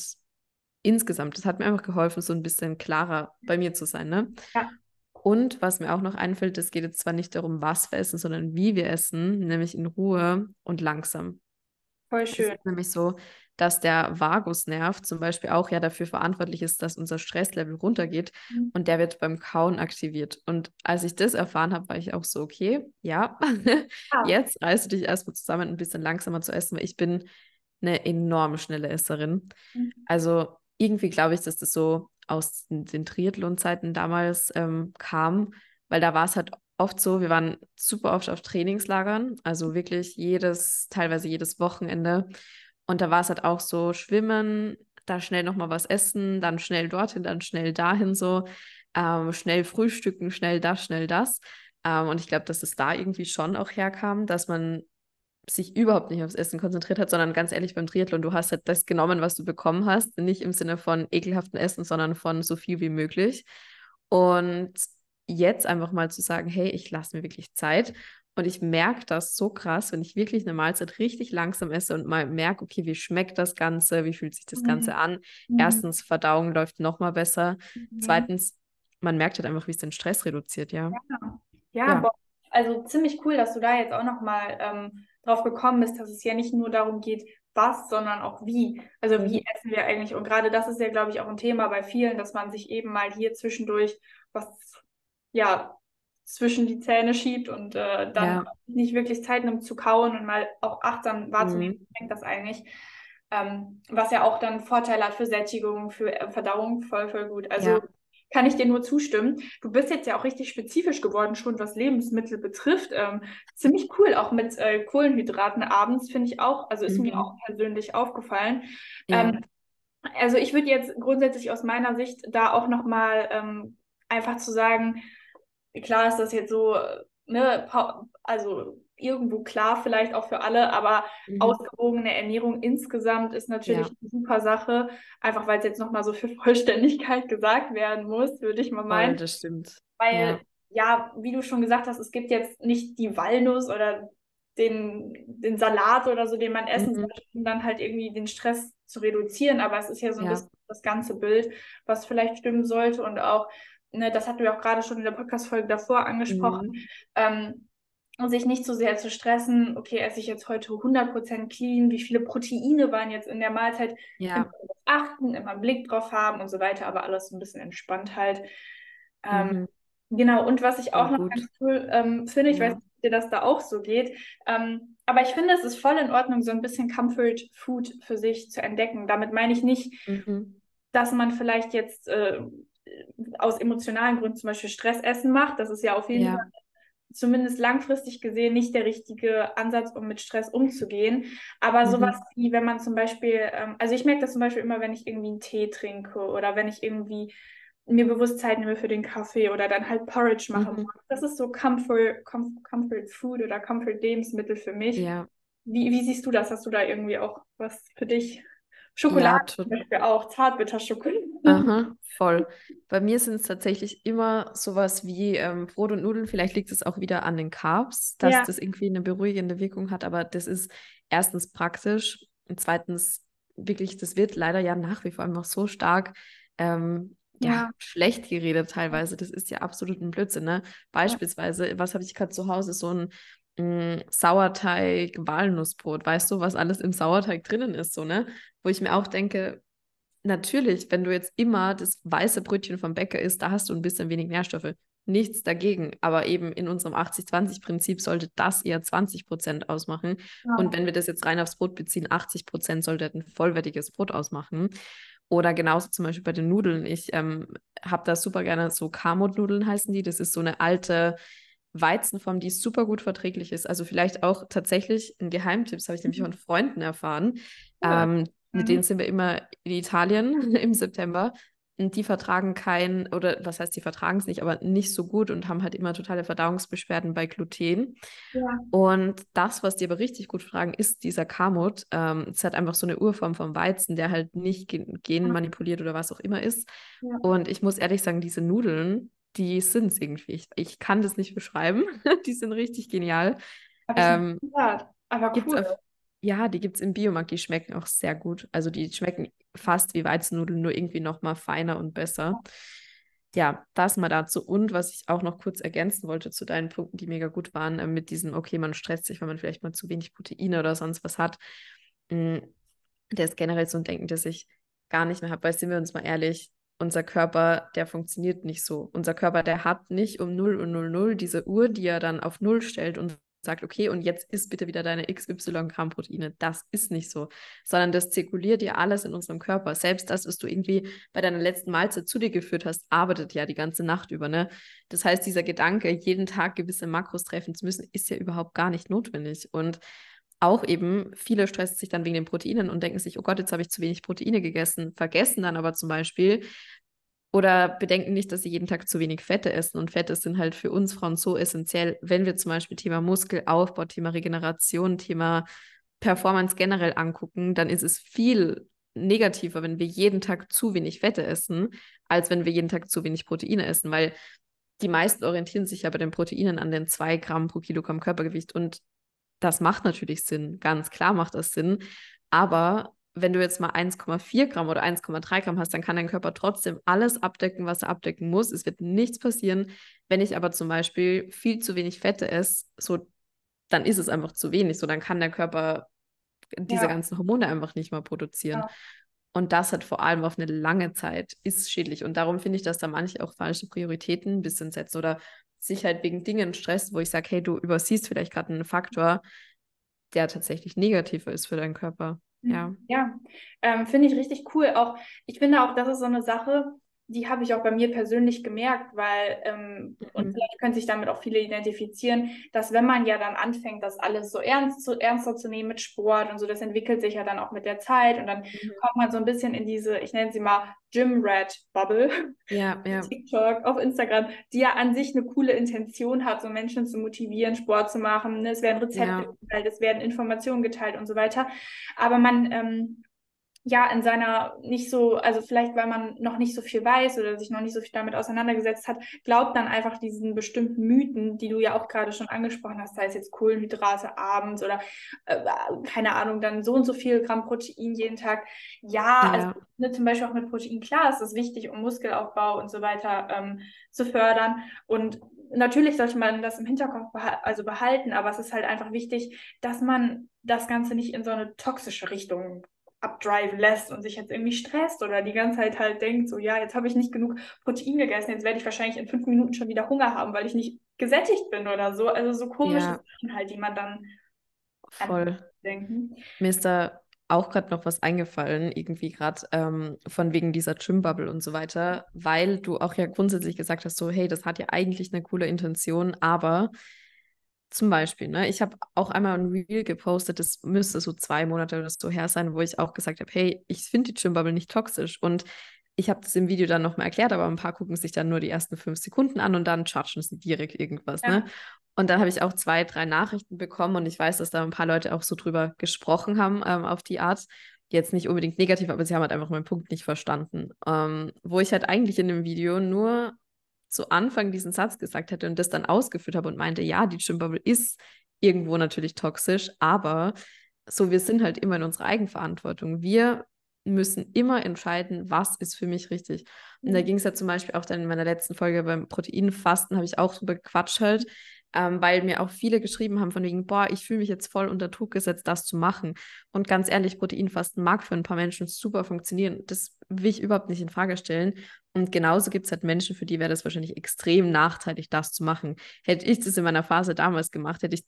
insgesamt, das hat mir einfach geholfen, so ein bisschen klarer bei mir zu sein. Ne? Ja. Und was mir auch noch einfällt, es geht jetzt zwar nicht darum, was wir essen, sondern wie wir essen, nämlich in Ruhe und langsam. Voll schön. Es ist nämlich so, dass der Vagusnerv zum Beispiel auch ja dafür verantwortlich ist, dass unser Stresslevel runtergeht mhm. und der wird beim Kauen aktiviert. Und als ich das erfahren habe, war ich auch so, okay, ja, jetzt reißt du dich erstmal zusammen, ein bisschen langsamer zu essen, weil ich bin eine enorm schnelle Esserin. Mhm. Also irgendwie glaube ich, dass das so aus den Triathlon-Zeiten damals ähm, kam, weil da war es halt oft so, wir waren super oft auf Trainingslagern, also wirklich jedes, teilweise jedes Wochenende. Und da war es halt auch so, schwimmen, da schnell nochmal was essen, dann schnell dorthin, dann schnell dahin so, ähm, schnell frühstücken, schnell das, schnell das. Ähm, und ich glaube, dass es da irgendwie schon auch herkam, dass man sich überhaupt nicht aufs Essen konzentriert hat, sondern ganz ehrlich beim Triathlon, du hast halt das genommen, was du bekommen hast, nicht im Sinne von ekelhaften Essen, sondern von so viel wie möglich. Und jetzt einfach mal zu sagen, hey, ich lasse mir wirklich Zeit. Und ich merke das so krass, wenn ich wirklich eine Mahlzeit richtig langsam esse und mal merke, okay, wie schmeckt das Ganze, wie fühlt sich das mhm. Ganze an. Mhm. Erstens, Verdauung läuft noch mal besser. Mhm. Zweitens, man merkt halt einfach, wie es den Stress reduziert, ja. Ja, ja, ja. also ziemlich cool, dass du da jetzt auch noch mal ähm, drauf gekommen bist, dass es ja nicht nur darum geht, was, sondern auch wie. Also wie mhm. essen wir eigentlich? Und gerade das ist ja, glaube ich, auch ein Thema bei vielen, dass man sich eben mal hier zwischendurch was, ja, zwischen die Zähne schiebt und äh, dann ja. nicht wirklich Zeit nimmt zu kauen und mal auch achtsam wahrzunehmen, mhm. das eigentlich. Ähm, was ja auch dann Vorteile hat für Sättigung, für äh, Verdauung, voll, voll gut. Also ja kann ich dir nur zustimmen. Du bist jetzt ja auch richtig spezifisch geworden, schon was Lebensmittel betrifft. Ähm, ziemlich cool, auch mit äh, Kohlenhydraten abends, finde ich auch. Also ist mhm. mir auch persönlich aufgefallen. Ja. Ähm, also ich würde jetzt grundsätzlich aus meiner Sicht da auch nochmal ähm, einfach zu sagen, klar ist das jetzt so, ne, also irgendwo klar, vielleicht auch für alle, aber mhm. ausgewogene Ernährung insgesamt ist natürlich ja. eine super Sache, einfach weil es jetzt nochmal so für Vollständigkeit gesagt werden muss, würde ich mal meinen. Oh, das stimmt. Weil, ja. ja. wie du schon gesagt hast, es gibt jetzt nicht die Walnuss oder den, den Salat oder so, den man essen mhm. sollte, um dann halt irgendwie den Stress zu reduzieren, aber es ist ja so ein ja. bisschen das ganze Bild, was vielleicht stimmen sollte und auch, ne, das hatten wir auch gerade schon in der Podcast-Folge davor angesprochen, mhm. ähm, und sich nicht so sehr zu stressen, okay, esse ich jetzt heute 100% clean, wie viele Proteine waren jetzt in der Mahlzeit, ja. immer achten, immer einen Blick drauf haben und so weiter, aber alles ein bisschen entspannt halt. Ähm, mhm. Genau, und was ich auch ja, noch gut. ganz cool ähm, finde, ich ja. weiß nicht, ob dir das da auch so geht, ähm, aber ich finde, es ist voll in Ordnung, so ein bisschen Comfort Food für sich zu entdecken. Damit meine ich nicht, mhm. dass man vielleicht jetzt äh, aus emotionalen Gründen zum Beispiel Stressessen macht. Das ist ja auf jeden Fall zumindest langfristig gesehen nicht der richtige Ansatz, um mit Stress umzugehen. Aber mhm. sowas wie, wenn man zum Beispiel, ähm, also ich merke das zum Beispiel immer, wenn ich irgendwie einen Tee trinke oder wenn ich irgendwie mir bewusst Zeit nehme für den Kaffee oder dann halt Porridge mache. Mhm. Das ist so Comfort, Com Comfort Food oder Comfort Lebensmittel für mich. Ja. Wie, wie siehst du das? Hast du da irgendwie auch was für dich? Schokolade ja, zum Beispiel auch, Zartbitterschokolade. Aha, voll. Bei mir sind es tatsächlich immer sowas wie ähm, Brot und Nudeln. Vielleicht liegt es auch wieder an den Carbs, dass ja. das irgendwie eine beruhigende Wirkung hat. Aber das ist erstens praktisch und zweitens wirklich, das wird leider ja nach wie vor einfach so stark ähm, ja. ja. schlecht geredet teilweise. Das ist ja absolut ein Blödsinn. Ne? Beispielsweise, was habe ich gerade zu Hause? So ein mm, Sauerteig, Walnussbrot. Weißt du, was alles im Sauerteig drinnen ist, so, ne? Wo ich mir auch denke, natürlich, wenn du jetzt immer das weiße Brötchen vom Bäcker isst, da hast du ein bisschen wenig Nährstoffe. Nichts dagegen. Aber eben in unserem 80-20-Prinzip sollte das eher 20 Prozent ausmachen. Ja. Und wenn wir das jetzt rein aufs Brot beziehen, 80 Prozent sollte ein vollwertiges Brot ausmachen. Oder genauso zum Beispiel bei den Nudeln. Ich ähm, habe da super gerne so Kamut-Nudeln heißen die. Das ist so eine alte Weizenform, die super gut verträglich ist. Also vielleicht auch tatsächlich ein Geheimtipp, das habe ich nämlich mhm. von Freunden erfahren. Ja. Ähm, mit mhm. denen sind wir immer in Italien im September. die vertragen kein, oder was heißt, die vertragen es nicht, aber nicht so gut und haben halt immer totale Verdauungsbeschwerden bei Gluten. Ja. Und das, was die aber richtig gut vertragen, ist dieser Kamut. Ähm, es hat einfach so eine Urform vom Weizen, der halt nicht gen manipuliert oder was auch immer ist. Ja. Und ich muss ehrlich sagen, diese Nudeln, die sind es irgendwie. Ich, ich, kann das nicht beschreiben. die sind richtig genial. Ähm, aber cool. Auf, ja, die gibt es im Biomarkt, die schmecken auch sehr gut. Also die schmecken fast wie Weizennudeln, nur irgendwie noch mal feiner und besser. Ja, das mal dazu. Und was ich auch noch kurz ergänzen wollte zu deinen Punkten, die mega gut waren, äh, mit diesem, okay, man stresst sich, weil man vielleicht mal zu wenig Proteine oder sonst was hat. Mh, mm, der ist generell so ein Denken, das ich gar nicht mehr habe, weil sind wir uns mal ehrlich, unser Körper, der funktioniert nicht so. Unser Körper, der hat nicht um 0 und 00 diese Uhr, die er dann auf 0 stellt und sagt, okay, und jetzt isst bitte wieder deine XY Gramm Proteine. Das ist nicht so, sondern das zirkuliert ja alles in unserem Körper. Selbst das, was du irgendwie bei deiner letzten Mahlzeit zu dir geführt hast, arbeitet ja die ganze Nacht über. Ne? Das heißt, dieser Gedanke, jeden Tag gewisse Makros treffen zu müssen, ist ja überhaupt gar nicht notwendig. Und auch eben, viele stressen sich dann wegen den Proteinen und denken sich, oh Gott, jetzt habe ich zu wenig Proteine gegessen, vergessen dann aber zum Beispiel, oder bedenken nicht, dass sie jeden Tag zu wenig Fette essen. Und Fette sind halt für uns Frauen so essentiell, wenn wir zum Beispiel Thema Muskelaufbau, Thema Regeneration, Thema Performance generell angucken, dann ist es viel negativer, wenn wir jeden Tag zu wenig Fette essen, als wenn wir jeden Tag zu wenig Proteine essen, weil die meisten orientieren sich ja bei den Proteinen an den zwei Gramm pro Kilogramm Körpergewicht und das macht natürlich Sinn, ganz klar macht das Sinn, aber wenn du jetzt mal 1,4 Gramm oder 1,3 Gramm hast, dann kann dein Körper trotzdem alles abdecken, was er abdecken muss. Es wird nichts passieren. Wenn ich aber zum Beispiel viel zu wenig Fette esse, so, dann ist es einfach zu wenig. So, dann kann der Körper diese ja. ganzen Hormone einfach nicht mehr produzieren. Ja. Und das hat vor allem auf eine lange Zeit ist schädlich. Und darum finde ich, dass da manche auch falsche Prioritäten ein bisschen setzen oder sich halt wegen Dingen stresst, wo ich sage, hey, du übersiehst vielleicht gerade einen Faktor, der tatsächlich negativer ist für deinen Körper. Ja, ja. Ähm, finde ich richtig cool. Auch ich finde auch, das ist so eine Sache, die habe ich auch bei mir persönlich gemerkt, weil, ähm, mhm. und vielleicht können sich damit auch viele identifizieren, dass wenn man ja dann anfängt, das alles so ernst zu, ernster zu nehmen mit Sport und so, das entwickelt sich ja dann auch mit der Zeit und dann mhm. kommt man so ein bisschen in diese, ich nenne sie mal Gym Rat Bubble. Ja, ja. TikTok, auf Instagram, die ja an sich eine coole Intention hat, so Menschen zu motivieren, Sport zu machen. Ne? Es werden Rezepte ja. geteilt, es werden Informationen geteilt und so weiter. Aber man, ähm, ja, in seiner nicht so, also vielleicht weil man noch nicht so viel weiß oder sich noch nicht so viel damit auseinandergesetzt hat, glaubt dann einfach diesen bestimmten Mythen, die du ja auch gerade schon angesprochen hast, sei es jetzt Kohlenhydrate abends oder äh, keine Ahnung, dann so und so viel Gramm Protein jeden Tag. Ja, ja. also ne, zum Beispiel auch mit Protein, klar, ist das wichtig, um Muskelaufbau und so weiter ähm, zu fördern. Und natürlich sollte man das im Hinterkopf beha also behalten, aber es ist halt einfach wichtig, dass man das Ganze nicht in so eine toxische Richtung abdriven lässt und sich jetzt irgendwie stresst oder die ganze Zeit halt denkt, so ja, jetzt habe ich nicht genug Protein gegessen, jetzt werde ich wahrscheinlich in fünf Minuten schon wieder Hunger haben, weil ich nicht gesättigt bin oder so. Also so komische ja. Sachen halt, die man dann voll denken. Mir ist da auch gerade noch was eingefallen, irgendwie gerade ähm, von wegen dieser Gym-Bubble und so weiter, weil du auch ja grundsätzlich gesagt hast, so hey, das hat ja eigentlich eine coole Intention, aber zum Beispiel, ne? Ich habe auch einmal ein Reel gepostet, das müsste so zwei Monate oder so her sein, wo ich auch gesagt habe, hey, ich finde die Gymbubble nicht toxisch. Und ich habe das im Video dann nochmal erklärt, aber ein paar gucken sich dann nur die ersten fünf Sekunden an und dann chargen sie direkt irgendwas, ja. ne? Und dann habe ich auch zwei, drei Nachrichten bekommen und ich weiß, dass da ein paar Leute auch so drüber gesprochen haben ähm, auf die Art. Jetzt nicht unbedingt negativ, aber sie haben halt einfach meinen Punkt nicht verstanden. Ähm, wo ich halt eigentlich in dem Video nur zu Anfang diesen Satz gesagt hätte und das dann ausgeführt habe und meinte, ja, die Gymbubble ist irgendwo natürlich toxisch, aber so, wir sind halt immer in unserer Eigenverantwortung. Wir müssen immer entscheiden, was ist für mich richtig. Und da mhm. ging es ja zum Beispiel auch dann in meiner letzten Folge beim Proteinfasten, habe ich auch drüber gequatscht halt, ähm, weil mir auch viele geschrieben haben von wegen, boah, ich fühle mich jetzt voll unter Druck gesetzt, das zu machen. Und ganz ehrlich, Proteinfasten mag für ein paar Menschen super funktionieren. Das will ich überhaupt nicht in Frage stellen. Und genauso gibt es halt Menschen, für die wäre das wahrscheinlich extrem nachteilig, das zu machen. Hätte ich das in meiner Phase damals gemacht, hätte ich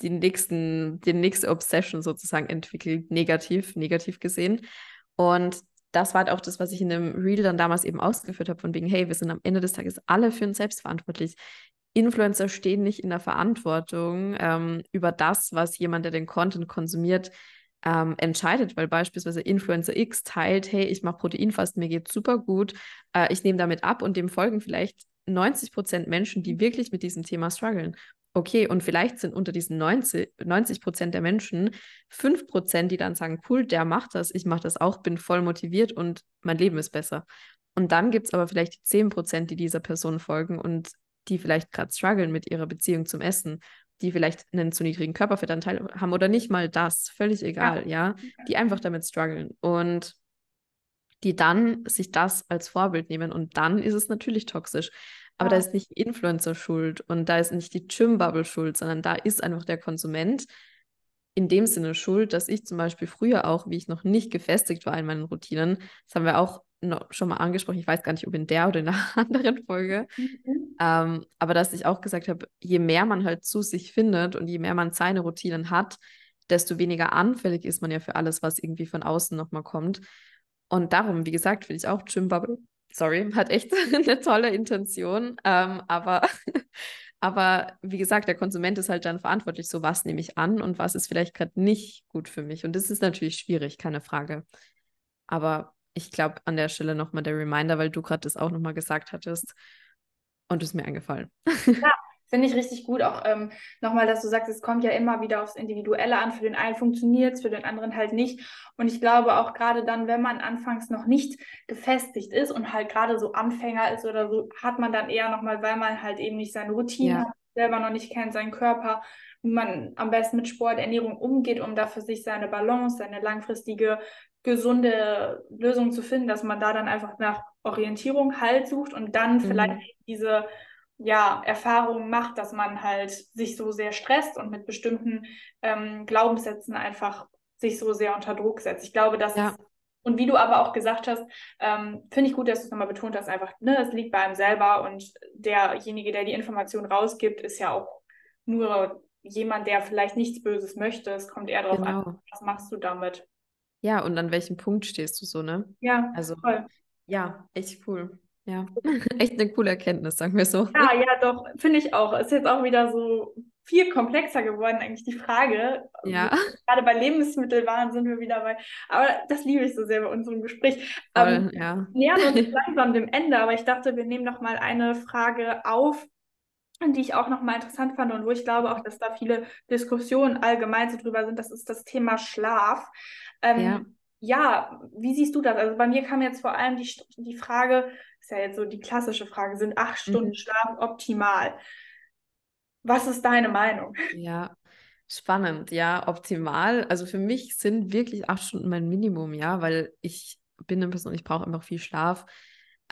die nächsten, die nächste Obsession sozusagen entwickelt, negativ, negativ gesehen. Und das war halt auch das, was ich in dem Reel dann damals eben ausgeführt habe, von wegen, hey, wir sind am Ende des Tages alle für uns selbst verantwortlich. Influencer stehen nicht in der Verantwortung ähm, über das, was jemand, der den Content konsumiert, ähm, entscheidet, weil beispielsweise Influencer X teilt, hey, ich mache Proteinfasten, mir geht super gut, äh, ich nehme damit ab und dem folgen vielleicht 90 Prozent Menschen, die wirklich mit diesem Thema strugglen. Okay, und vielleicht sind unter diesen 90, 90 Prozent der Menschen 5 Prozent, die dann sagen, cool, der macht das, ich mache das auch, bin voll motiviert und mein Leben ist besser. Und dann gibt es aber vielleicht die 10 Prozent, die dieser Person folgen und die vielleicht gerade strugglen mit ihrer Beziehung zum Essen, die vielleicht einen zu niedrigen Körperfettanteil haben oder nicht mal das, völlig egal, ja, ja? die einfach damit strugglen und die dann sich das als Vorbild nehmen und dann ist es natürlich toxisch. Aber ja. da ist nicht Influencer schuld und da ist nicht die Gym-Bubble schuld, sondern da ist einfach der Konsument in dem Sinne schuld, dass ich zum Beispiel früher auch, wie ich noch nicht gefestigt war in meinen Routinen, das haben wir auch schon mal angesprochen, ich weiß gar nicht, ob in der oder in einer anderen Folge, mhm. ähm, aber dass ich auch gesagt habe, je mehr man halt zu sich findet und je mehr man seine Routinen hat, desto weniger anfällig ist man ja für alles, was irgendwie von außen nochmal kommt. Und darum, wie gesagt, finde ich auch Gym Bubble, sorry, hat echt eine tolle Intention, ähm, aber, aber wie gesagt, der Konsument ist halt dann verantwortlich, so was nehme ich an und was ist vielleicht gerade nicht gut für mich. Und das ist natürlich schwierig, keine Frage. Aber ich glaube, an der Stelle nochmal der Reminder, weil du gerade das auch nochmal gesagt hattest und es mir eingefallen. Ja, finde ich richtig gut. Auch ähm, nochmal, dass du sagst, es kommt ja immer wieder aufs Individuelle an. Für den einen funktioniert es, für den anderen halt nicht. Und ich glaube auch gerade dann, wenn man anfangs noch nicht gefestigt ist und halt gerade so Anfänger ist oder so, hat man dann eher nochmal, weil man halt eben nicht seine Routine ja. hat, selber noch nicht kennt, seinen Körper, wie man am besten mit Sport, Ernährung umgeht, um da für sich seine Balance, seine langfristige gesunde Lösung zu finden, dass man da dann einfach nach Orientierung halt sucht und dann mhm. vielleicht diese ja, Erfahrungen macht, dass man halt sich so sehr stresst und mit bestimmten ähm, Glaubenssätzen einfach sich so sehr unter Druck setzt. Ich glaube, dass ja. und wie du aber auch gesagt hast, ähm, finde ich gut, dass du es nochmal betont hast, einfach, ne, es liegt bei einem selber und derjenige, der die Information rausgibt, ist ja auch nur jemand, der vielleicht nichts Böses möchte. Es kommt eher darauf genau. an, was machst du damit. Ja, und an welchem Punkt stehst du so, ne? Ja, also voll. ja, echt cool. Ja, echt eine coole Erkenntnis, sagen wir so. Ja, ja, doch, finde ich auch. Ist jetzt auch wieder so viel komplexer geworden, eigentlich die Frage. Ja. Gerade bei Lebensmitteln waren, sind wir wieder bei. Aber das liebe ich so sehr bei unserem Gespräch. Voll, ähm, ja. Wir nähern uns langsam dem Ende, aber ich dachte, wir nehmen noch mal eine Frage auf, die ich auch noch mal interessant fand und wo ich glaube auch, dass da viele Diskussionen allgemein so drüber sind. Das ist das Thema Schlaf. Ähm, ja. ja, wie siehst du das? Also bei mir kam jetzt vor allem die, die Frage, ist ja jetzt so die klassische Frage, sind acht mhm. Stunden Schlaf optimal? Was ist deine Meinung? Ja, spannend, ja, optimal. Also für mich sind wirklich acht Stunden mein Minimum, ja, weil ich bin eine Person, ich brauche einfach viel Schlaf.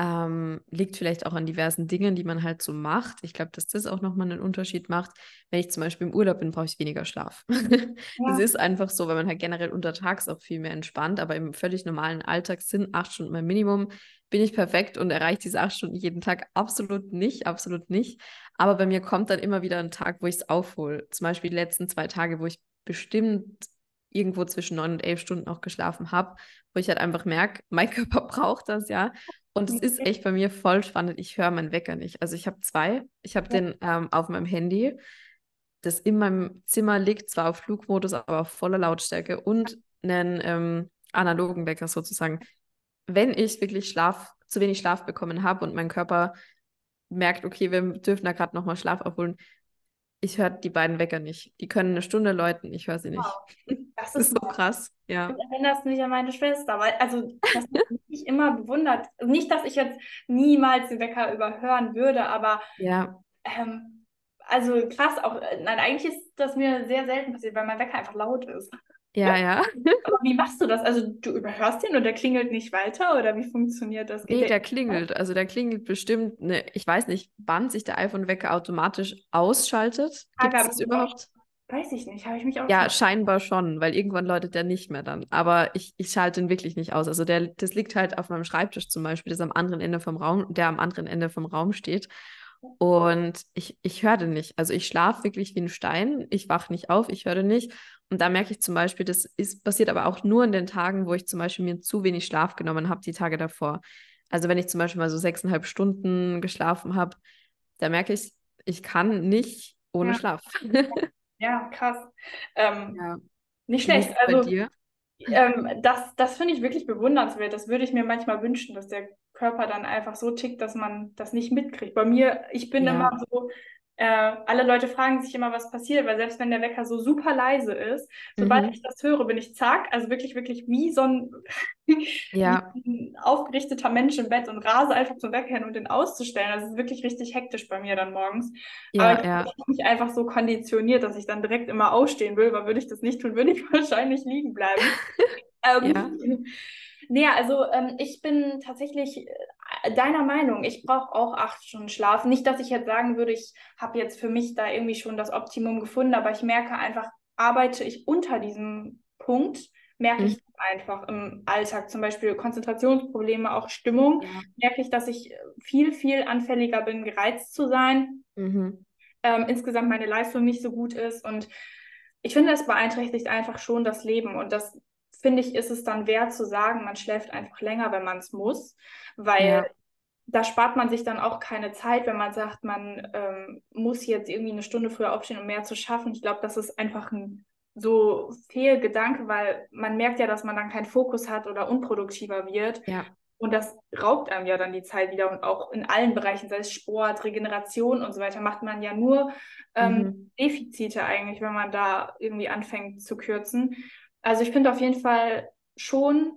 Ähm, liegt vielleicht auch an diversen Dingen, die man halt so macht. Ich glaube, dass das auch nochmal einen Unterschied macht. Wenn ich zum Beispiel im Urlaub bin, brauche ich weniger Schlaf. Ja. Das ist einfach so, weil man halt generell untertags auch viel mehr entspannt, aber im völlig normalen Alltag sind acht Stunden mein Minimum. Bin ich perfekt und erreiche diese acht Stunden jeden Tag? Absolut nicht, absolut nicht. Aber bei mir kommt dann immer wieder ein Tag, wo ich es aufhole. Zum Beispiel die letzten zwei Tage, wo ich bestimmt irgendwo zwischen neun und elf Stunden auch geschlafen habe, wo ich halt einfach merke, mein Körper braucht das, ja. Und es ist echt bei mir voll spannend. Ich höre meinen Wecker nicht. Also ich habe zwei. Ich habe ja. den ähm, auf meinem Handy, das in meinem Zimmer liegt, zwar auf Flugmodus, aber auf voller Lautstärke und einen ähm, analogen Wecker sozusagen. Wenn ich wirklich Schlaf, zu wenig Schlaf bekommen habe und mein Körper merkt, okay, wir dürfen da gerade nochmal Schlaf aufholen, ich höre die beiden Wecker nicht. Die können eine Stunde läuten, ich höre sie nicht. Wow. Das, ist, so krass. Ja. Du erinnerst mich an meine Schwester, weil, also, das hat mich immer bewundert. Nicht, dass ich jetzt niemals den Wecker überhören würde, aber ja. Ähm, also krass auch. Nein, eigentlich ist das mir sehr selten passiert, weil mein Wecker einfach laut ist. Ja, ja. Aber wie machst du das? Also du überhörst den und der klingelt nicht weiter oder wie funktioniert das? Nee, der klingelt. Also der klingelt bestimmt, ne, ich weiß nicht, wann sich der iPhone-Wecker automatisch ausschaltet. Gibt es das überhaupt? Weiß ich nicht, habe ich mich auch Ja, scheinbar schon, weil irgendwann läutet der nicht mehr dann. Aber ich, ich schalte ihn wirklich nicht aus. Also der, das liegt halt auf meinem Schreibtisch zum Beispiel, das am anderen Ende vom Raum, der am anderen Ende vom Raum steht. Und ich, ich höre den nicht. Also ich schlafe wirklich wie ein Stein. Ich wache nicht auf, ich höre den nicht. Und da merke ich zum Beispiel, das ist passiert aber auch nur in den Tagen, wo ich zum Beispiel mir zu wenig Schlaf genommen habe, die Tage davor. Also wenn ich zum Beispiel mal so sechseinhalb Stunden geschlafen habe, da merke ich, ich kann nicht ohne ja. Schlaf. ja, krass. Ähm, ja. Nicht schlecht. bei Also ähm, das, das finde ich wirklich bewundernswert. Das würde ich mir manchmal wünschen, dass der Körper dann einfach so tickt, dass man das nicht mitkriegt. Bei mir, ich bin immer Ja. so, äh, alle Leute fragen sich immer, was passiert, weil selbst wenn der Wecker so super leise ist, sobald Mhm. ich das höre, bin ich zack, also wirklich, wirklich wie so ein, Ja. ein aufgerichteter Mensch im Bett und rase einfach zum Wecker hin und den auszustellen. Das ist wirklich richtig hektisch bei mir dann morgens. Aber Ja, ich, ja. habe mich einfach so konditioniert, dass ich dann direkt immer aufstehen will, weil würde ich das nicht tun, würde ich wahrscheinlich liegen bleiben. Ja. Ähm, nee, also ähm, ich bin tatsächlich äh, deiner Meinung. Ich brauche auch acht Stunden Schlaf. Nicht, dass ich jetzt sagen würde, ich habe jetzt für mich da irgendwie schon das Optimum gefunden, aber ich merke einfach, arbeite ich unter diesem Punkt, merke ich Mhm. einfach im Alltag, zum Beispiel Konzentrationsprobleme, auch Stimmung, Ja. merke ich, dass ich viel, viel anfälliger bin, gereizt zu sein Mhm. ähm, insgesamt meine Leistung nicht so gut ist. Und ich finde, es beeinträchtigt einfach schon das Leben. Und das finde ich, ist es dann wert zu sagen, man schläft einfach länger, wenn man es muss, weil Ja. da spart man sich dann auch keine Zeit, wenn man sagt, man ähm, muss jetzt irgendwie eine Stunde früher aufstehen, um mehr zu schaffen. Ich glaube, das ist einfach ein so Fehlgedanke, weil man merkt ja, dass man dann keinen Fokus hat oder unproduktiver wird. Ja. Und das raubt einem ja dann die Zeit wieder und auch in allen Bereichen, sei es Sport, Regeneration und so weiter, macht man ja nur ähm, Mhm. Defizite eigentlich, wenn man da irgendwie anfängt zu kürzen. Also ich finde auf jeden Fall schon,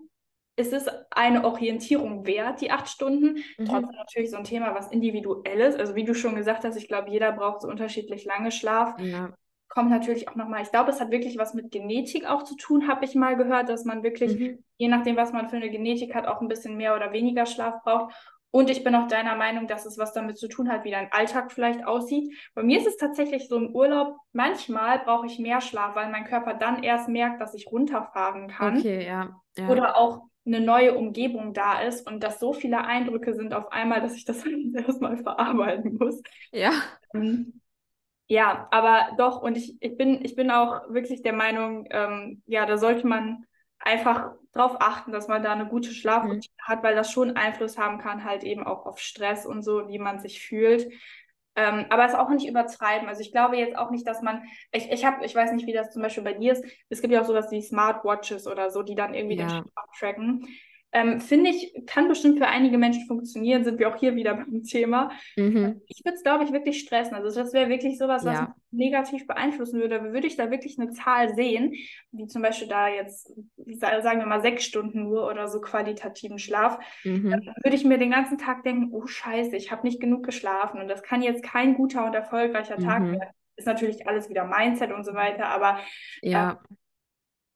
es ist eine Orientierung wert, die acht Stunden. Mhm. Trotzdem natürlich so ein Thema, was individuell ist. Also wie du schon gesagt hast, ich glaube, jeder braucht so unterschiedlich lange Schlaf Ja. kommt natürlich auch nochmal, ich glaube, es hat wirklich was mit Genetik auch zu tun, habe ich mal gehört, dass man wirklich, Mhm. je nachdem, was man für eine Genetik hat, auch ein bisschen mehr oder weniger Schlaf braucht. Und ich bin auch deiner Meinung, dass es was damit zu tun hat, wie dein Alltag vielleicht aussieht. Bei mir ist es tatsächlich so im Urlaub, manchmal brauche ich mehr Schlaf, weil mein Körper dann erst merkt, dass ich runterfahren kann Okay, ja. Ja. oder auch eine neue Umgebung da ist und dass so viele Eindrücke sind auf einmal, dass ich das erstmal verarbeiten muss. Ja. Ähm, ja, aber doch, und ich, ich bin, ich bin auch wirklich der Meinung, ähm, ja, da sollte man einfach drauf achten, dass man da eine gute Schlafroutine hat, weil das schon Einfluss haben kann, halt eben auch auf Stress und so, wie man sich fühlt. Ähm, aber es auch nicht übertreiben. Also ich glaube jetzt auch nicht, dass man, ich, ich habe, ich weiß nicht, wie das zum Beispiel bei dir ist, es gibt ja auch sowas wie Smartwatches oder so, die dann irgendwie den Ja. Schlaf tracken. Ähm, finde ich, kann bestimmt für einige Menschen funktionieren, sind wir auch hier wieder beim Thema. Mhm. Ich würde es, glaube ich, wirklich stressen. Also das wäre wirklich sowas, was Ja. negativ beeinflussen würde. Würde ich da wirklich eine Zahl sehen, wie zum Beispiel da jetzt, sa- sagen wir mal, sechs Stunden nur oder so qualitativen Schlaf, Mhm. dann würde ich mir den ganzen Tag denken, oh Scheiße, ich habe nicht genug geschlafen und das kann jetzt kein guter und erfolgreicher Tag Mhm. werden. Ist natürlich alles wieder Mindset und so weiter, aber Ja.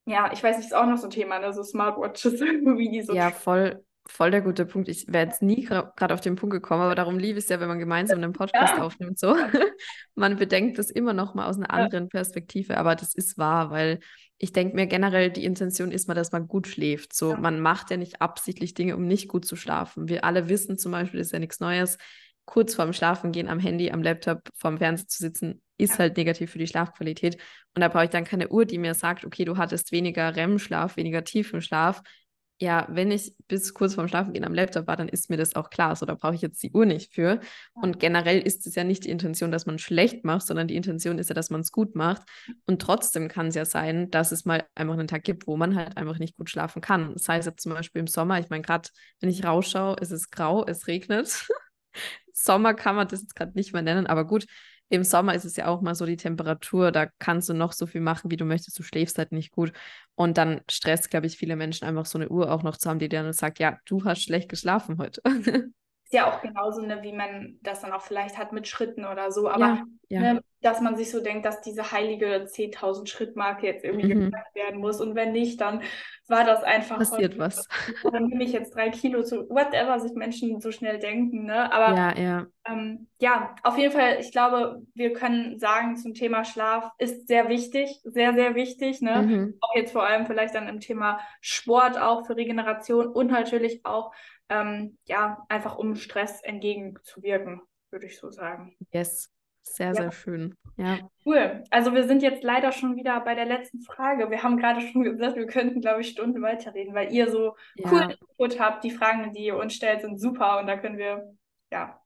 Ja, ich weiß nicht, ist auch noch so ein Thema, ne? So Smartwatches, wie die so Ja, voll, voll der gute Punkt. Ich wäre jetzt nie gerade auf den Punkt gekommen, aber darum liebe ich es ja, wenn man gemeinsam einen Podcast Ja. aufnimmt. So. Man bedenkt das immer noch mal aus einer Ja. anderen Perspektive, aber das ist wahr, weil ich denke mir generell, die Intention ist mal, dass man gut schläft. So, Ja. man macht ja nicht absichtlich Dinge, um nicht gut zu schlafen. Wir alle wissen zum Beispiel, das ist ja nichts Neues, kurz vorm Schlafengehen am Handy, am Laptop, vorm Fernseher zu sitzen, ist Ja. halt negativ für die Schlafqualität. Und da brauche ich dann keine Uhr, die mir sagt, okay, du hattest weniger REM-Schlaf, weniger tiefen Schlaf. Ja, wenn ich bis kurz vorm Schlafengehen am Laptop war, dann ist mir das auch klar. So, da brauche ich jetzt die Uhr nicht für. Und generell ist es ja nicht die Intention, dass man schlecht macht, sondern die Intention ist ja, dass man es gut macht. Und trotzdem kann es ja sein, dass es mal einfach einen Tag gibt, wo man halt einfach nicht gut schlafen kann. Das heißt jetzt zum Beispiel im Sommer, ich meine, gerade wenn ich rausschaue, ist es grau, es regnet. Sommer kann man das jetzt gerade nicht mehr nennen, aber gut, im Sommer ist es ja auch mal so die Temperatur, da kannst du noch so viel machen, wie du möchtest, du schläfst halt nicht gut. Und dann stresst, glaube ich, viele Menschen einfach so eine Uhr auch noch zu haben, die dann sagt, ja, du hast schlecht geschlafen heute. ist ja auch genauso, ne, wie man das dann auch vielleicht hat mit Schritten oder so, aber Ja, ja. ne, dass man sich so denkt, dass diese heilige 10.000 Schritt-Marke jetzt irgendwie Mhm. geknackt werden muss und wenn nicht, dann war das einfach Passiert heute- was. Dann nehme ich jetzt drei Kilo zu, whatever sich Menschen so schnell denken, ne, aber Ja, ja. ähm, ja, auf jeden Fall, ich glaube, wir können sagen zum Thema Schlaf ist sehr wichtig, sehr, sehr wichtig, ne, Mhm. auch jetzt vor allem vielleicht dann im Thema Sport auch für Regeneration und natürlich auch ähm, ja einfach um Stress entgegenzuwirken, würde ich so sagen. Yes. Sehr, Ja. sehr schön. Ja. Cool. Also wir sind jetzt leider schon wieder bei der letzten Frage. Wir haben gerade schon gesagt, wir könnten, glaube ich, Stunden weiterreden, weil ihr so Ja. cool Input habt. Die Fragen, die ihr uns stellt, sind super und da können wir ja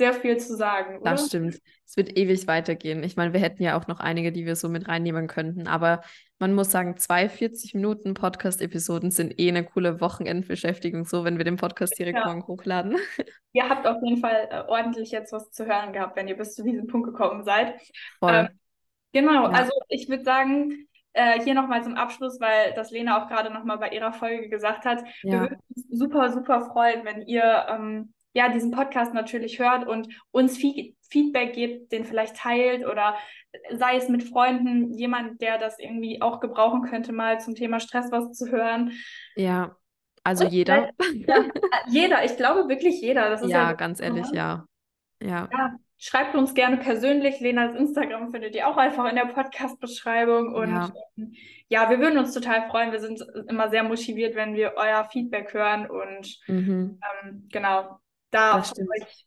sehr viel zu sagen, oder? Das stimmt. Es wird ewig weitergehen. Ich meine, wir hätten ja auch noch einige, die wir so mit reinnehmen könnten. Aber man muss sagen, 42 Minuten Podcast-Episoden sind eh eine coole Wochenendbeschäftigung, so wenn wir den Podcast direkt Ja. morgen hochladen. Ihr habt auf jeden Fall äh, ordentlich jetzt was zu hören gehabt, wenn ihr bis zu diesem Punkt gekommen seid. Ähm, Genau, Ja. also ich würde sagen, äh, hier nochmal zum Abschluss, weil das Lena auch gerade nochmal bei ihrer Folge gesagt hat, wir Ja. würden uns super, super freuen, wenn ihr ähm, ja diesen Podcast natürlich hört und uns Fe Feedback gebt, den vielleicht teilt oder sei es mit Freunden, jemand, der das irgendwie auch gebrauchen könnte, mal zum Thema Stress was zu hören. Ja. Also Und jeder. Ja, jeder, ich glaube wirklich jeder. Das ist Ja, ja ganz ehrlich, ja. Ja. Ja, schreibt uns gerne persönlich. Lenas Instagram findet ihr auch einfach in der Podcast-Beschreibung. Und Ja. ähm, ja, wir würden uns total freuen. Wir sind immer sehr motiviert, wenn wir euer Feedback hören und Mhm. ähm, genau da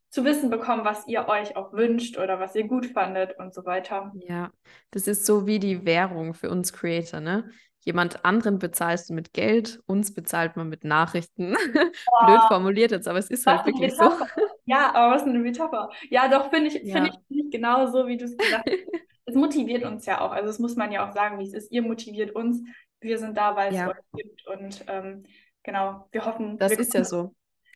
zu wissen bekommen, was ihr euch auch wünscht oder was ihr gut fandet und so weiter. Ja, das ist so wie die Währung für uns Creator, ne? Jemand anderen bezahlst du mit Geld, uns bezahlt man mit Nachrichten. Blöd formuliert jetzt, aber es ist Was halt wirklich so. Ja, aber was eine Metapher. Ja, doch, finde ich, Ja. finde ich, genau so, wie du es gesagt hast. Es motiviert uns ja auch. Also, das muss man ja auch sagen, wie es ist. Ihr motiviert uns. Wir sind da, weil es Ja. euch gibt. Und ähm, genau, wir hoffen. Das wir ist ja kommen-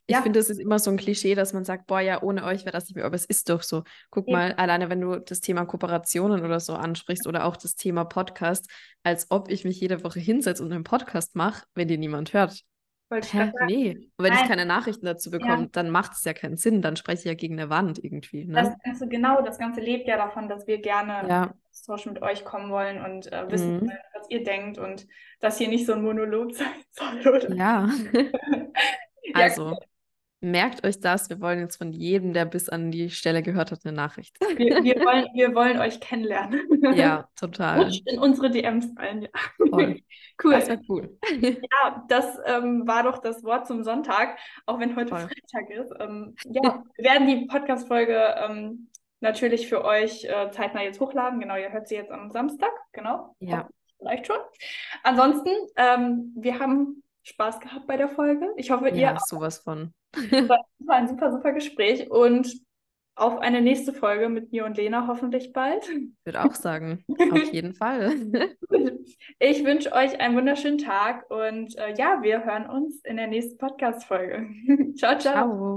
so. Ich Ja. finde, das ist immer so ein Klischee, dass man sagt, boah, ja, ohne euch wäre das nicht mehr, aber es ist doch so. Guck Eben. mal, alleine wenn du das Thema Kooperationen oder so ansprichst oder auch das Thema Podcast, als ob ich mich jede Woche hinsetze und einen Podcast mache, wenn dir niemand hört. Ich Hä? Nee. Und wenn ich Nein. keine Nachrichten dazu bekomme, dann macht es ja keinen Sinn. Dann spreche ich ja gegen eine Wand irgendwie. Das Ne? Ganze, genau, das Ganze lebt ja davon, dass wir gerne Ja. Austausch mit euch kommen wollen und äh, wissen Mhm. was ihr denkt und dass hier nicht so ein Monolog sein soll, oder? Ja. Ja, Also, merkt euch das. Wir wollen jetzt von jedem, der bis an die Stelle gehört hat, eine Nachricht. wir, wir, wollen, wir wollen euch kennenlernen. Ja, total. Rutscht in unsere DMs rein, ja. Voll. Cool. Das wäre cool. Ja, das ähm, war doch das Wort zum Sonntag, auch wenn heute Voll. Freitag ist. Ähm, ja, wir werden die Podcast-Folge ähm, natürlich für euch äh, zeitnah jetzt hochladen. Genau, ihr hört sie jetzt am Samstag, genau. Ja. Vielleicht schon. Ansonsten, ähm, wir haben Spaß gehabt bei der Folge. Ich hoffe, ihr Ja, sowas von. Das war ein super, super Gespräch und auf eine nächste Folge mit mir und Lena hoffentlich bald. Ich würde auch sagen, auf jeden Fall. Ich wünsche euch einen wunderschönen Tag und äh, ja, wir hören uns in der nächsten Podcast-Folge. ciao, ciao. Ciao.